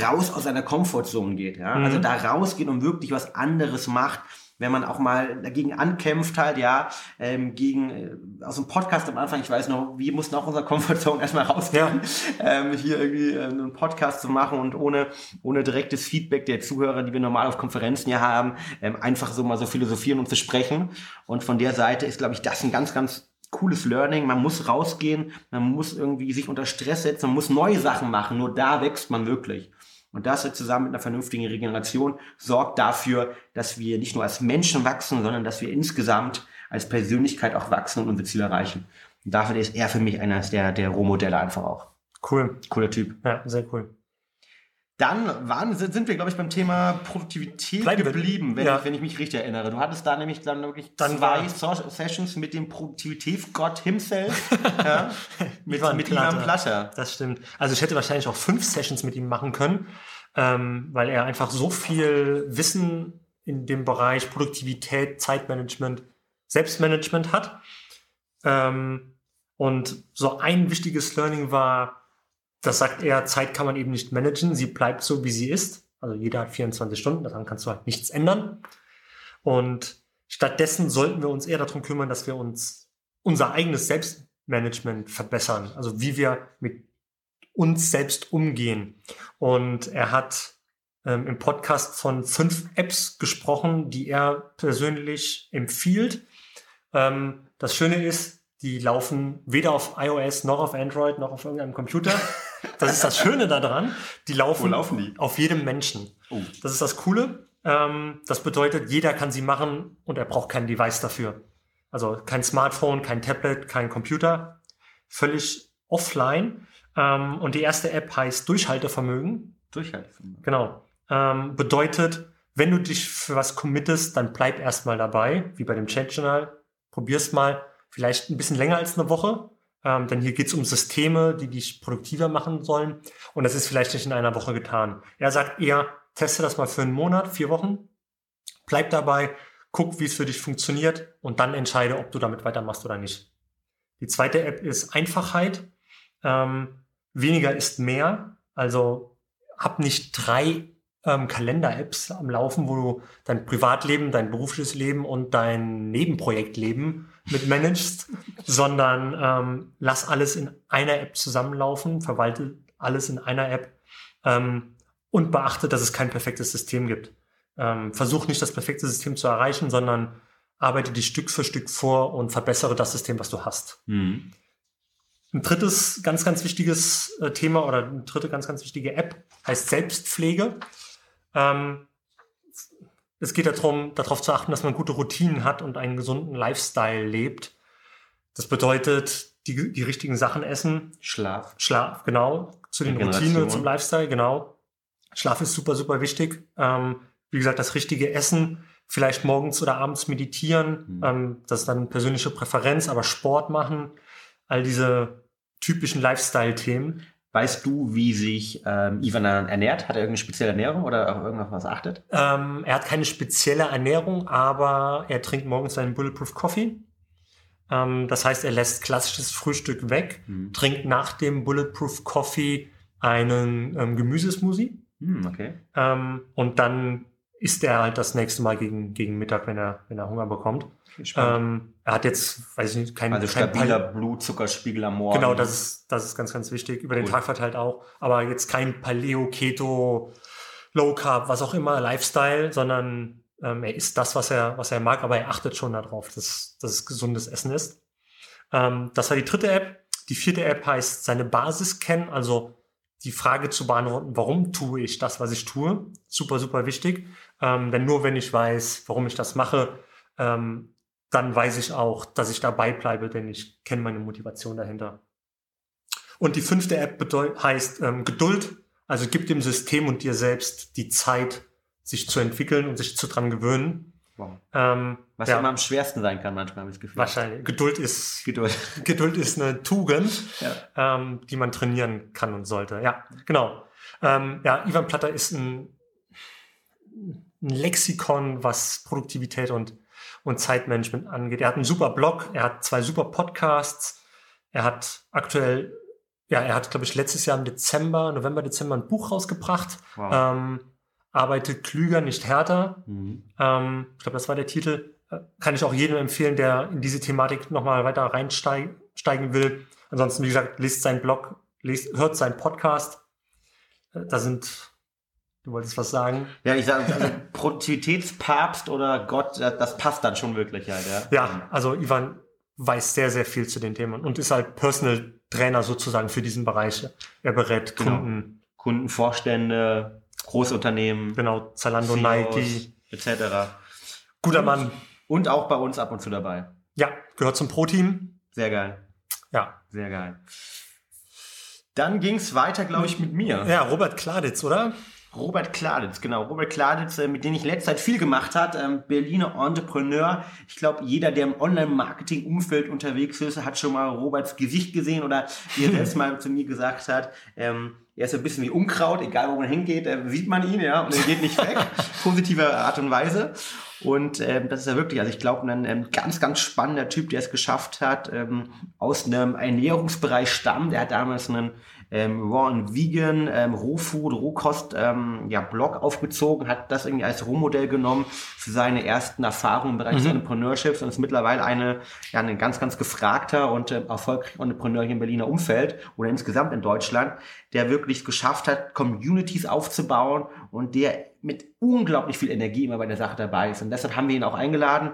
raus aus seiner Comfortzone geht. Ja? Mhm. Also da rausgeht und wirklich was anderes macht, wenn man auch mal dagegen ankämpft halt, ja, ähm, gegen, äh, aus dem Podcast am Anfang, ich weiß noch, wir mussten auch unser Comfortzone erstmal rausgehen, ähm, hier irgendwie äh, einen Podcast zu machen und ohne, ohne direktes Feedback der Zuhörer, die wir normal auf Konferenzen ja haben, ähm, einfach so mal so philosophieren und zu sprechen. Und von der Seite ist, glaube ich, das ein ganz, ganz cooles Learning. Man muss rausgehen, man muss irgendwie sich unter Stress setzen, man muss neue Sachen machen. Nur da wächst man wirklich. Und das zusammen mit einer vernünftigen Regeneration sorgt dafür, dass wir nicht nur als Menschen wachsen, sondern dass wir insgesamt als Persönlichkeit auch wachsen und unsere Ziele erreichen. Und dafür ist er für mich eines der, der Rohmodelle einfach auch. Cool. Cooler Typ. Ja, sehr cool. Dann waren, sind, wir, glaube ich, beim Thema Produktivität Bleiben geblieben, wenn, Ja. ich, wenn ich mich richtig erinnere. Du hattest da nämlich dann wirklich Dann zwei So- Sessions mit dem Produktivitätsgott himself, ja, mit, Ivan mit Ivan Platter. Platter. Das stimmt. Also ich hätte wahrscheinlich auch fünf Sessions mit ihm machen können, ähm, weil er einfach so viel Wissen in dem Bereich Produktivität, Zeitmanagement, Selbstmanagement hat. Ähm, und so ein wichtiges Learning war, das sagt er, Zeit kann man eben nicht managen, sie bleibt so, wie sie ist. Also jeder hat 24 Stunden, daran kannst du halt nichts ändern. Und stattdessen sollten wir uns eher darum kümmern, dass wir uns unser eigenes Selbstmanagement verbessern. Also wie wir mit uns selbst umgehen. Und er hat ähm, im Podcast von fünf Apps gesprochen, die er persönlich empfiehlt. Ähm, das Schöne ist, die laufen weder auf iOS noch auf Android noch auf irgendeinem Computer. Das ist das Schöne daran. Die laufen, Wo laufen die? auf jedem Menschen. Oh. Das ist das Coole. Ähm, das bedeutet, jeder kann sie machen und er braucht kein Device dafür. Also kein Smartphone, kein Tablet, kein Computer. Völlig offline. Ähm, und die erste App heißt Durchhaltevermögen. Durchhalten. Genau. Ähm, bedeutet, wenn du dich für was committest, dann bleib erstmal dabei, wie bei dem Change Journal. Probier's mal, vielleicht ein bisschen länger als eine Woche. Ähm, denn hier geht's um Systeme, die dich produktiver machen sollen. Und das ist vielleicht nicht in einer Woche getan. Er sagt eher, teste das mal für einen Monat, vier Wochen. Bleib dabei, guck, wie es für dich funktioniert und dann entscheide, ob du damit weitermachst oder nicht. Die zweite App ist Einfachheit. Ähm, weniger ist mehr. Also hab nicht drei ähm, Kalender-Apps am Laufen, wo du dein Privatleben, dein berufliches Leben und dein Nebenprojektleben mit managst, sondern ähm, lass alles in einer App zusammenlaufen, verwalte alles in einer App ähm, und beachte, dass es kein perfektes System gibt. Ähm, versuch nicht das perfekte System zu erreichen, sondern arbeite dich Stück für Stück vor und verbessere das System, was du hast. Mhm. Ein drittes ganz, ganz wichtiges äh, Thema oder eine dritte ganz, ganz wichtige App heißt Selbstpflege. Ähm, es geht darum, darauf zu achten, dass man gute Routinen hat und einen gesunden Lifestyle lebt. Das bedeutet, die, die richtigen Sachen essen, Schlaf. Schlaf, genau, zu den. Routinen, zum Lifestyle, genau. Schlaf ist super, super wichtig. Ähm, wie gesagt, das richtige Essen, vielleicht morgens oder abends meditieren, Mhm. ähm, das ist dann persönliche Präferenz, aber Sport machen, all diese typischen Lifestyle-Themen. Weißt du, wie sich ähm, Ivan ernährt? Hat er irgendeine spezielle Ernährung oder auf irgendwas achtet? Ähm, er hat keine spezielle Ernährung, aber er trinkt morgens seinen Bulletproof Coffee. Ähm, das heißt, er lässt klassisches Frühstück weg, Mhm. trinkt nach dem Bulletproof Coffee einen ähm, Gemüsesmoothie. Hm, okay. Ähm, und dann isst er halt das nächste Mal gegen, gegen Mittag, wenn er, wenn er Hunger bekommt. Ähm, er hat jetzt, weiß ich nicht, kein, also stabiler Blutzuckerspiegel am Morgen. Genau, das ist, das ist ganz, ganz wichtig. Über den Cool. Tag verteilt auch. Aber jetzt kein Paleo, Keto, Low Carb, was auch immer, Lifestyle, sondern ähm, er isst das, was er, was er mag, aber er achtet schon darauf, dass, dass es gesundes Essen ist. Ähm, das war die dritte App. Die vierte App heißt seine Basis kennen, also die Frage zu beantworten, warum tue ich das, was ich tue. Super, super wichtig. Ähm, denn nur wenn ich weiß, warum ich das mache, ähm, dann weiß ich auch, dass ich dabei bleibe, denn ich kenne meine Motivation dahinter. Und die fünfte App heißt ähm, Geduld. Also gib dem System und dir selbst die Zeit, sich zu entwickeln und sich zu dran gewöhnen. Wow. Ähm, Was ja, immer am schwersten sein kann, manchmal, habe ich das Gefühl. wahrscheinlich. Geduld ist, Geduld. Geduld ist eine Tugend, Ja. ähm, die man trainieren kann und sollte. Ja, genau. Ähm, ja, Ivan Platter ist ein, ein Lexikon, was Produktivität und, und Zeitmanagement angeht. Er hat einen super Blog, er hat zwei super Podcasts, er hat aktuell, ja, er hat, glaube ich, letztes Jahr im Dezember, November, Dezember ein Buch rausgebracht. Wow. Ähm, arbeitet klüger, nicht härter. Mhm. Ähm, ich glaube, das war der Titel. Äh, Kann ich auch jedem empfehlen, der in diese Thematik nochmal weiter reinsteigen will. Ansonsten, wie gesagt, liest seinen Blog, liest, hört seinen Podcast. Äh, Da sind, du wolltest was sagen? Ja, ich sage, also Produktivitätspapst oder Gott, das passt dann schon wirklich halt, ja. Ja, also Ivan weiß sehr, sehr viel zu den Themen und ist halt Personal Trainer sozusagen für diesen Bereich. Er berät Genau. Kunden, Kunden, Vorstände, Großunternehmen, genau, Zalando, CEOs, Nike. etc. Guter Mann. Und auch bei uns ab und zu dabei. Ja, gehört zum Pro-Team. Sehr geil, Ja. sehr geil. Dann ging's weiter, glaube ich, mit mir. Ja, Robert Kladitz, oder? Robert Kladitz, genau. Robert Kladitz, äh, mit dem ich in letzter Zeit viel gemacht hat, ähm, Berliner Entrepreneur. Ich glaube, jeder, der im Online-Marketing-Umfeld unterwegs ist, hat schon mal Roberts Gesicht gesehen oder wie er selbst mal zu mir gesagt hat, ähm, er ist ein bisschen wie Unkraut, egal wo man hingeht, äh, sieht man ihn, ja, und er geht nicht weg. Positive Art und Weise. Und ähm, das ist ja wirklich, also ich glaube, ein ähm, ganz, ganz spannender Typ, der es geschafft hat, ähm, aus einem Ernährungsbereich stammt. Der hat damals einen ähm, Raw and Vegan, ähm, Rohfood, Rohkost, ähm, ja, Blog aufgezogen, hat das irgendwie als Rohmodell genommen für seine ersten Erfahrungen im Bereich des Entrepreneurships und ist mittlerweile eine, ja, ein ganz, ganz gefragter und äh, erfolgreicher Entrepreneur hier im Berliner Umfeld oder insgesamt in Deutschland, der wirklich es geschafft hat, Communities aufzubauen und der mit unglaublich viel Energie immer bei der Sache dabei ist. Und deshalb haben wir ihn auch eingeladen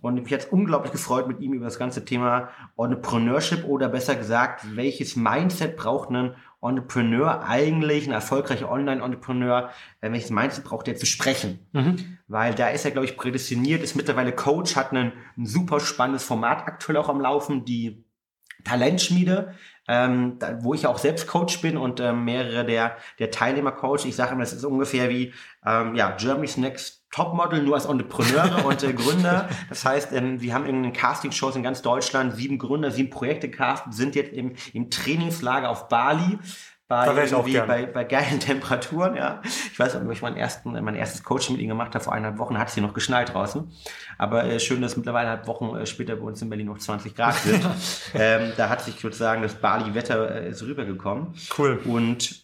und mich hat unglaublich gefreut, mit ihm über das ganze Thema Entrepreneurship oder besser gesagt, welches Mindset braucht ein Entrepreneur eigentlich, ein erfolgreicher Online-Entrepreneur, äh, welches Mindset braucht er zu sprechen? Weil da ist er, glaube ich, prädestiniert, ist mittlerweile Coach, hat ein, ein super spannendes Format aktuell auch am Laufen, die Talentschmiede, ähm, da, wo ich auch selbst Coach bin und ähm, mehrere der, der Teilnehmer coach. Ich sage immer, das ist ungefähr wie ähm, ja, Germany's Next Topmodel, nur als Entrepreneure und äh, Gründer. Das heißt, ähm, wir haben in Castingshows in ganz Deutschland sieben Gründer, sieben Projekte castet, sind jetzt im, im Trainingslager auf Bali. Bei, Da ich auch gern. bei, bei geilen Temperaturen, ja. Ich weiß, ob ich meinen ersten, mein erstes Coaching mit ihnen gemacht habe, vor eineinhalb Wochen hat es hier noch geschneit draußen. Aber äh, schön, dass mittlerweile halb Wochen äh, später bei uns in Berlin noch 20 Grad sind. ähm, da hat sich sozusagen das Bali-Wetter äh, ist rübergekommen. Cool. Und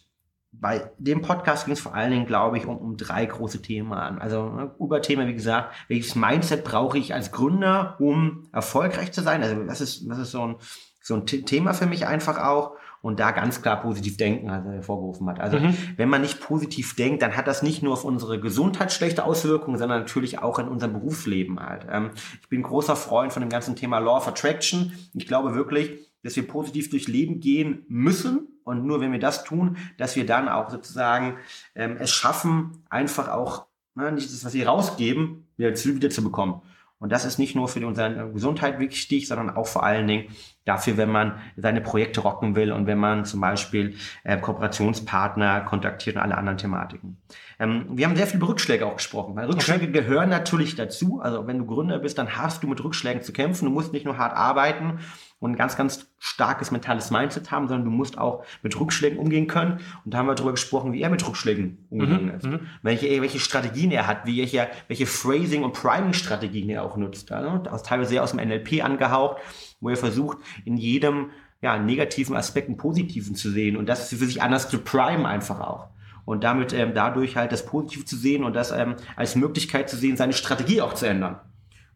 bei dem Podcast ging es vor allen Dingen, glaube ich, um, um drei große Themen an. Also ne, Überthema, wie gesagt, welches Mindset brauche ich als Gründer, um erfolgreich zu sein? Also das ist, das ist so ein, so ein The- Thema für mich einfach auch. Und da ganz klar positiv denken, also hervorgerufen hat. Also Mhm. wenn man nicht positiv denkt, dann hat das nicht nur auf unsere Gesundheit schlechte Auswirkungen, sondern natürlich auch in unserem Berufsleben halt. Ähm, ich bin großer Freund von dem ganzen Thema Law of Attraction. Ich glaube wirklich, dass wir positiv durchs Leben gehen müssen. Und nur wenn wir das tun, dass wir dann auch sozusagen ähm, es schaffen, einfach auch ne, nicht das, was wir rausgeben, wieder, zu, wieder zu bekommen. Und das ist nicht nur für unsere Gesundheit wichtig, sondern auch vor allen Dingen dafür, wenn man seine Projekte rocken will und wenn man zum Beispiel äh, Kooperationspartner kontaktiert und alle anderen Thematiken. Ähm, wir haben sehr viel über Rückschläge auch gesprochen, weil Rückschläge gehören natürlich dazu. Also wenn du Gründer bist, dann hast du mit Rückschlägen zu kämpfen. Du musst nicht nur hart arbeiten und ein ganz, ganz starkes mentales Mindset haben, sondern du musst auch mit Rückschlägen umgehen können. Und da haben wir darüber gesprochen, wie er mit Rückschlägen umgegangen ist. Welche, welche Strategien er hat, wie welche, welche Phrasing- und Priming-Strategien er auch nutzt. Also, aus, teilweise sehr aus dem NLP angehaucht, wo er versucht, in jedem ja, negativen Aspekt einen positiven zu sehen und das für sich anders zu primen einfach auch. Und damit ähm, dadurch halt das Positive zu sehen und das ähm, als Möglichkeit zu sehen, seine Strategie auch zu ändern.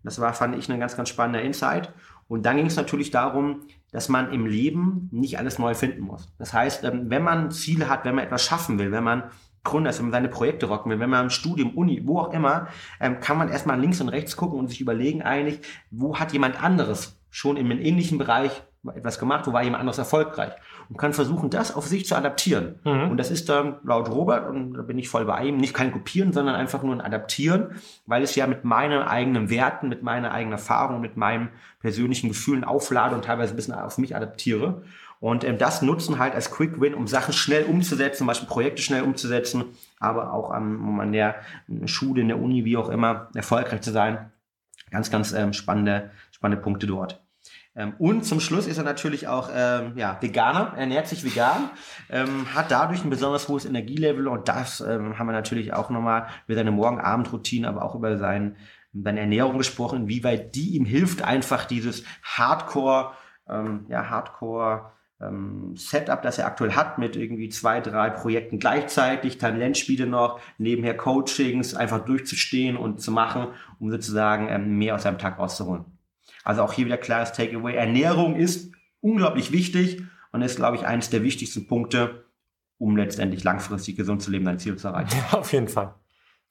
Das war, fand ich, ein ganz, ganz spannender Insight. Und dann ging es natürlich darum, dass man im Leben nicht alles neu finden muss. Das heißt, ähm, wenn man Ziele hat, wenn man etwas schaffen will, wenn man Gründer ist, wenn man seine Projekte rocken will, wenn man im Studium, Uni, wo auch immer, ähm, kann man erstmal links und rechts gucken und sich überlegen eigentlich, wo hat jemand anderes schon in einem ähnlichen Bereich etwas gemacht, wo war jemand anderes erfolgreich und kann versuchen, das auf sich zu adaptieren. Mhm. Und das ist dann laut Robert, und da bin ich voll bei ihm, nicht kein Kopieren, sondern einfach nur ein Adaptieren, weil es ja mit meinen eigenen Werten, mit meiner eigenen Erfahrung, mit meinen persönlichen Gefühlen auflade und teilweise ein bisschen auf mich adaptiere. Und ähm, das nutzen halt als Quick Win, um Sachen schnell umzusetzen, zum Beispiel Projekte schnell umzusetzen, aber auch am, um an der Schule, in der Uni, wie auch immer, erfolgreich zu sein. Ganz, ganz ähm, spannende, spannende Punkte dort. Ähm, und zum Schluss ist er natürlich auch ähm, ja, Veganer, ernährt sich vegan, ähm, hat dadurch ein besonders hohes Energielevel und das ähm, haben wir natürlich auch nochmal über seine Morgen-Abend-Routine, aber auch über sein, seine Ernährung gesprochen, wie weit die ihm hilft, einfach dieses Hardcore, ähm, ja, Hardcore ähm, Setup, das er aktuell hat, mit irgendwie zwei, drei Projekten gleichzeitig, Talentspiele noch, nebenher Coachings, einfach durchzustehen und zu machen, um sozusagen ähm, mehr aus seinem Tag rauszuholen. Also auch hier wieder klares Takeaway. Ernährung ist unglaublich wichtig und ist, glaube ich, eines der wichtigsten Punkte, um letztendlich langfristig gesund zu leben, dein Ziel zu erreichen. Ja, auf jeden Fall.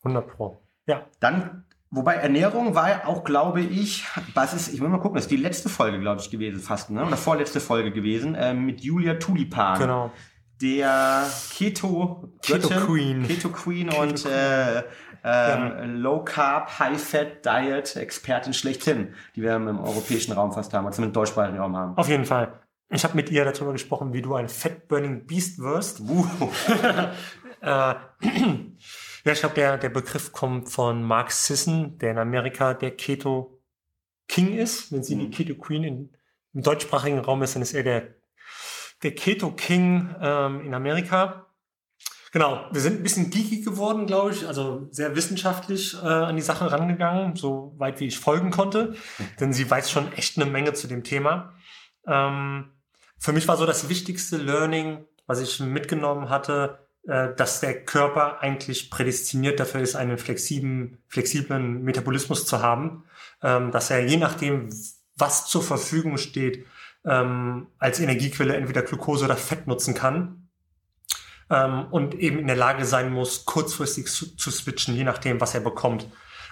100 Pro. Ja. Dann Wobei Ernährung war auch, glaube ich, was ist, ich will mal gucken, das ist die letzte Folge, glaube ich, gewesen, fast, ne? Oder vorletzte Folge gewesen, äh, mit Julia Tulipan. Genau. Der Keto, Keto Queen. Keto Queen Keto und Queen. äh, ähm, Ja. Low Carb, High Fat Diet Expertin schlechthin, die wir im europäischen Raum fast haben, also im deutschsprachigen Raum haben. Auf jeden Fall. Ich habe mit ihr darüber gesprochen, wie du ein Fat Burning Beast wirst. Uh, Äh, ja, ich glaube, der, der Begriff kommt von Mark Sisson, der in Amerika der Keto King ist. Wenn sie die Mhm. Keto Queen in, im deutschsprachigen Raum ist, dann ist er der, der Keto King ähm, in Amerika. Genau, wir sind ein bisschen geeky geworden, glaube ich, also sehr wissenschaftlich äh, an die Sache rangegangen, so weit wie ich folgen konnte, denn sie weiß schon echt eine Menge zu dem Thema. Ähm, für mich war so das wichtigste Learning, was ich mitgenommen hatte, äh, dass der Körper eigentlich prädestiniert dafür ist, einen flexiblen, flexiblen Metabolismus zu haben, ähm, dass er je nachdem, was zur Verfügung steht, ähm, als Energiequelle entweder Glucose oder Fett nutzen kann ähm, und eben in der Lage sein muss, kurzfristig zu, zu switchen, je nachdem, was er bekommt.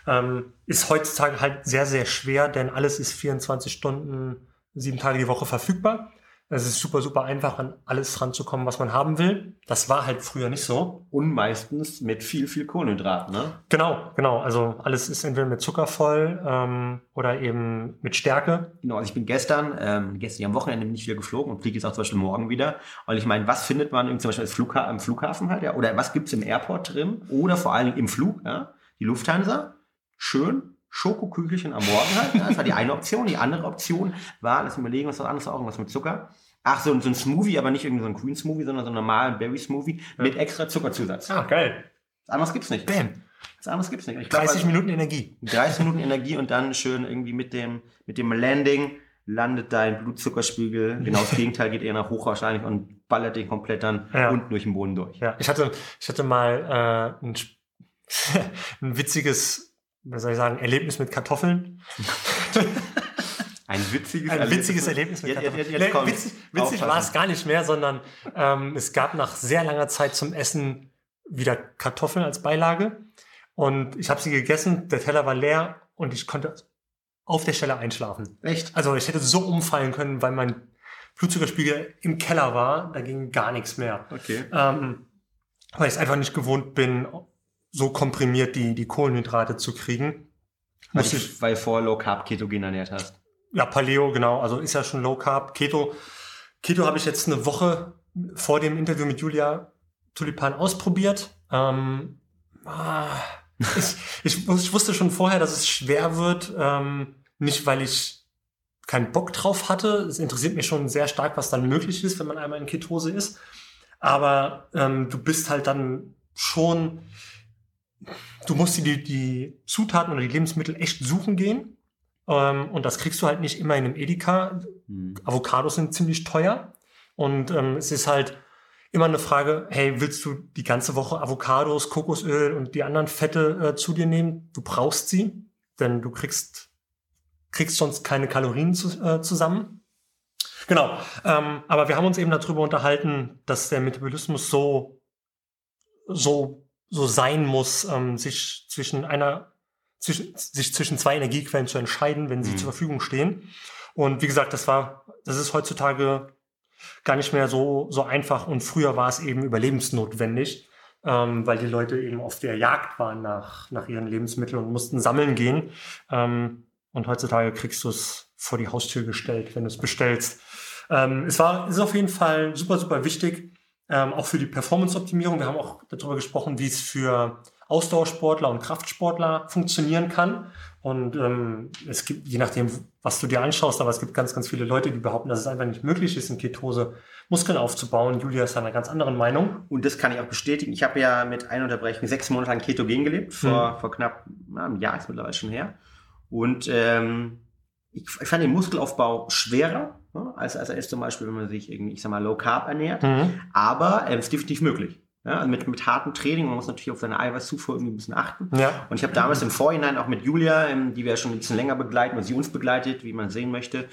Ähm, ist heutzutage halt sehr, sehr schwer, denn alles ist 24 Stunden, sieben Tage die Woche verfügbar. Es ist super, super einfach, an alles ranzukommen, was man haben will. Das war halt früher nicht so. und meistens mit viel, viel Kohlenhydraten, ne? Genau, genau. Also alles ist entweder mit Zucker voll ähm, oder eben mit Stärke. Genau, also ich bin gestern, ähm, gestern am Wochenende bin ich wieder geflogen und fliege jetzt auch zum Beispiel morgen wieder. Und ich meine, was findet man irgendwie zum Beispiel Flugha am Flughafen halt, ja? Oder was gibt's im Airport drin? Oder vor allen Dingen im Flug, ja? Die Lufthansa, schön, Schokokügelchen am Morgen halt. Ja? Das war die eine Option. Die andere Option war, lass mich überlegen, was war anderes auch, irgendwas mit Zucker. Ach, so, so ein Smoothie, aber nicht irgendwie so ein Green Smoothie, sondern so einen normalen Berry Smoothie mit extra Zuckerzusatz. Ah, geil. Was anderes gibt's nicht. Bam. Was anderes gibt's nicht. Ich glaub, 30 also- Minuten Energie. 30 Minuten Energie und dann schön irgendwie mit dem, mit dem Landing landet dein Blutzuckerspiegel, genau das Gegenteil geht eher nach hoch wahrscheinlich und ballert dich komplett dann Ja. unten durch den Boden durch. Ja, ich hatte, ich hatte mal äh, ein, ein witziges, was soll ich sagen, Erlebnis mit Kartoffeln. Ein witziges Ein witziges Erlebnis mit Jetzt, jetzt, Kartoffeln. jetzt, jetzt kommt's. witzig witzig war es gar nicht mehr, sondern ähm, es gab nach sehr langer Zeit zum Essen wieder Kartoffeln als Beilage. Und ich habe sie gegessen, der Teller war leer und ich konnte auf der Stelle einschlafen. Echt? Also ich hätte so umfallen können, weil mein Blutzuckerspiegel im Keller war, da ging gar nichts mehr. Okay. Ähm, weil ich es einfach nicht gewohnt bin, so komprimiert die, die Kohlenhydrate zu kriegen. Weil, ich, ich, weil vorher Low Carb Ketogen ernährt hast. ja, Paleo, genau, also ist ja schon Low Carb. Keto, Keto habe ich jetzt eine Woche vor dem Interview mit Julia Tulipan ausprobiert. Ähm, ah, ich, ich, ich wusste schon vorher, dass es schwer wird. Ähm, nicht, weil ich keinen Bock drauf hatte. Es interessiert mich schon sehr stark, was dann möglich ist, wenn man einmal in Ketose ist. Aber ähm, du bist halt dann schon, du musst dir die, die Zutaten oder die Lebensmittel echt suchen gehen. Ähm, und das kriegst du halt nicht immer in einem Edeka. Hm. Avocados sind ziemlich teuer. Und ähm, es ist halt immer eine Frage, hey, willst du die ganze Woche Avocados, Kokosöl und die anderen Fette äh, zu dir nehmen? Du brauchst sie, denn du kriegst, kriegst sonst keine Kalorien zu, äh, zusammen. Genau, ähm, aber wir haben uns eben darüber unterhalten, dass der Metabolismus so, so, so sein muss, ähm, sich zwischen einer, zwischen, sich zwischen zwei Energiequellen zu entscheiden, wenn sie Mhm. zur Verfügung stehen. Und wie gesagt, das war, das ist heutzutage gar nicht mehr so, so einfach. Und früher war es eben überlebensnotwendig, ähm, weil die Leute eben auf der Jagd waren nach, nach ihren Lebensmitteln und mussten sammeln gehen. Ähm, und heutzutage kriegst du es vor die Haustür gestellt, wenn du es bestellst. Ähm, es war, ist auf jeden Fall super, super wichtig, ähm, auch für die Performance-Optimierung. Wir haben auch darüber gesprochen, wie es für Ausdauersportler und Kraftsportler funktionieren kann. Und ähm, es gibt, je nachdem, was du dir anschaust, aber es gibt ganz, ganz viele Leute, die behaupten, dass es einfach nicht möglich ist, in Ketose Muskeln aufzubauen. Julia ist einer ganz anderen Meinung. Und das kann ich auch bestätigen. Ich habe ja mit einer Unterbrechung sechs Monate lang Ketogen gelebt, vor, Mhm. vor knapp na, einem Jahr ist mittlerweile schon her. Und ähm, ich, fand den Muskelaufbau schwerer, ne, als, als er ist zum Beispiel, wenn man sich irgendwie, ich sag mal, Low Carb ernährt. Mhm. Aber ähm, es ist definitiv möglich. Ja, also mit, mit hartem Training, man muss natürlich auf seine Eiweißzufuhr irgendwie ein bisschen achten. Ja. Und ich habe damals im Vorhinein auch mit Julia, ähm, die wir ja schon ein bisschen länger begleiten und sie uns begleitet, wie man sehen möchte,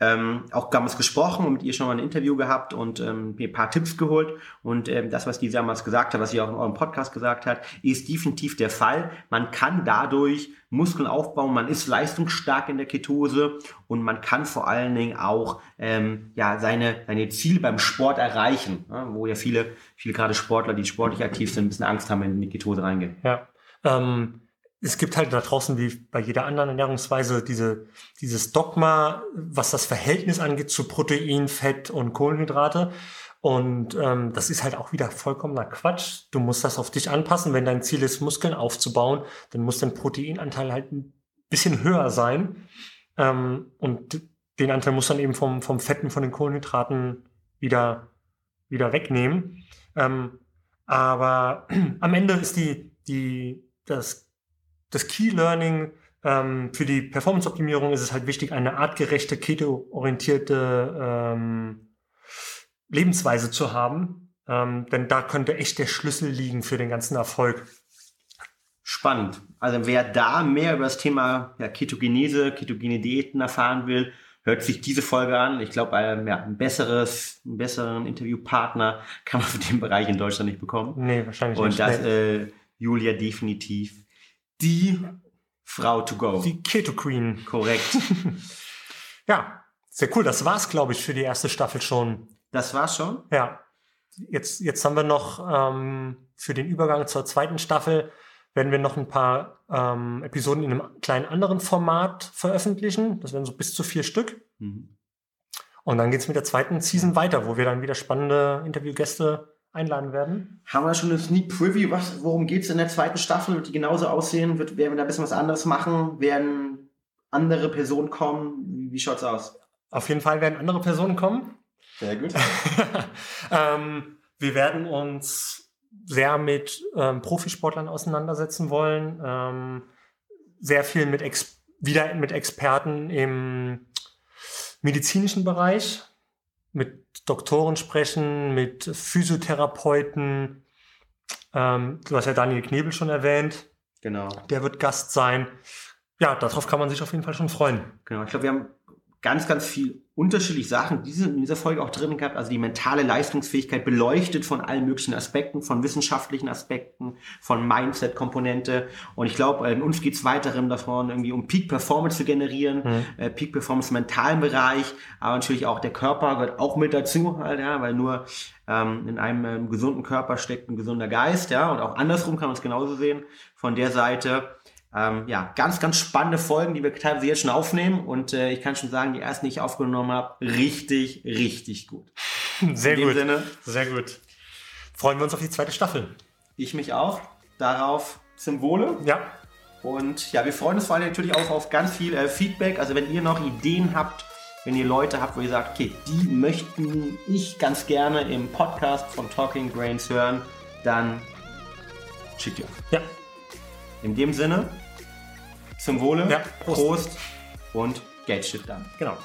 ähm, auch damals gesprochen und mit ihr schon mal ein Interview gehabt und ähm, mir ein paar Tipps geholt. Und ähm, das, was die damals gesagt hat, was sie auch in eurem Podcast gesagt hat, ist definitiv der Fall. Man kann dadurch Muskeln aufbauen, man ist leistungsstark in der Ketose und man kann vor allen Dingen auch ähm, ja, seine, seine Ziele beim Sport erreichen, ja, wo ja viele, viele gerade Sportler, die sportlich aktiv sind, ein bisschen Angst haben, wenn die Ketose reingehen. Ja. Ähm, es gibt halt da draußen, wie bei jeder anderen Ernährungsweise, diese, dieses Dogma, was das Verhältnis angeht zu Protein, Fett und Kohlenhydrate. Und ähm, das ist halt auch wieder vollkommener Quatsch. Du musst das auf dich anpassen. Wenn dein Ziel ist, Muskeln aufzubauen, dann muss dein Proteinanteil halt ein bisschen höher sein. Ähm, und den Anteil muss dann eben vom, vom Fetten, von den Kohlenhydraten wieder, wieder wegnehmen. Ähm, aber am Ende ist die, die, das, das Key Learning ähm, für die Performance-Optimierung ist es halt wichtig, eine artgerechte, keto-orientierte ähm, Lebensweise zu haben. Ähm, denn da könnte echt der Schlüssel liegen für den ganzen Erfolg. Spannend. Also wer da mehr über das Thema ja, Ketogenese, ketogene Diäten erfahren will, hört sich diese Folge an. Ich glaube, ein, ja, ein besseres, einen besseren Interviewpartner kann man für den Bereich in Deutschland nicht bekommen. Nee, wahrscheinlich Und nicht. das Nee. äh, Julia definitiv die Frau to go. Die Keto Queen. Korrekt. Ja, sehr cool. Das war's, glaube ich, für die erste Staffel schon. Das war's schon. Ja, jetzt, jetzt haben wir noch ähm, für den Übergang zur zweiten Staffel, werden wir noch ein paar ähm, Episoden in einem kleinen anderen Format veröffentlichen. Das werden so bis zu vier Stück. Mhm. Und dann geht's mit der zweiten Season weiter, wo wir dann wieder spannende Interviewgäste einladen werden. Haben wir schon eine Sneak Preview? Was, worum geht's in der zweiten Staffel? Wird die genauso aussehen? Wird, werden wir da ein bisschen was anderes machen? Werden andere Personen kommen? Wie, wie schaut's aus? Auf jeden Fall werden andere Personen kommen. Sehr gut. ähm, wir werden uns sehr mit ähm, Profisportlern auseinandersetzen wollen. Ähm, sehr viel mit Ex wieder mit Experten im medizinischen Bereich, mit Doktoren sprechen, mit Physiotherapeuten. Ähm, du hast ja Daniel Knebel schon erwähnt. Genau. Der wird Gast sein. Ja, darauf kann man sich auf jeden Fall schon freuen. Genau. Ich glaube, wir haben ganz, ganz viel unterschiedliche Sachen diese, in dieser Folge auch drin gehabt. Also die mentale Leistungsfähigkeit beleuchtet von allen möglichen Aspekten, von wissenschaftlichen Aspekten, von Mindset-Komponente. Und ich glaube, in uns geht es weiterhin davon, irgendwie um Peak Performance zu generieren, Mhm. äh, Peak Performance im mentalen Bereich, aber natürlich auch der Körper gehört auch mit dazu, halt, ja, weil nur ähm, in einem ähm, gesunden Körper steckt ein gesunder Geist, ja, und auch andersrum kann man es genauso sehen. Von der Seite ähm, ja, ganz, ganz spannende Folgen, die wir teilweise jetzt schon aufnehmen. Und äh, ich kann schon sagen, die ersten, die ich aufgenommen habe, richtig, richtig gut. Sehr In dem gut. Sinne, Sehr gut. Freuen wir uns auf die zweite Staffel. ich mich auch. Darauf zum Wohle. Ja, Und ja, wir freuen uns vor allem natürlich auch auf ganz viel äh, Feedback. Also wenn ihr noch Ideen habt, wenn ihr Leute habt, wo ihr sagt, okay, die möchten ich ganz gerne im Podcast von Talking Brains hören, dann schickt ihr. ja. In dem Sinne, zum Wohle, Ja, Prost. Prost und Geldshit dann. Genau.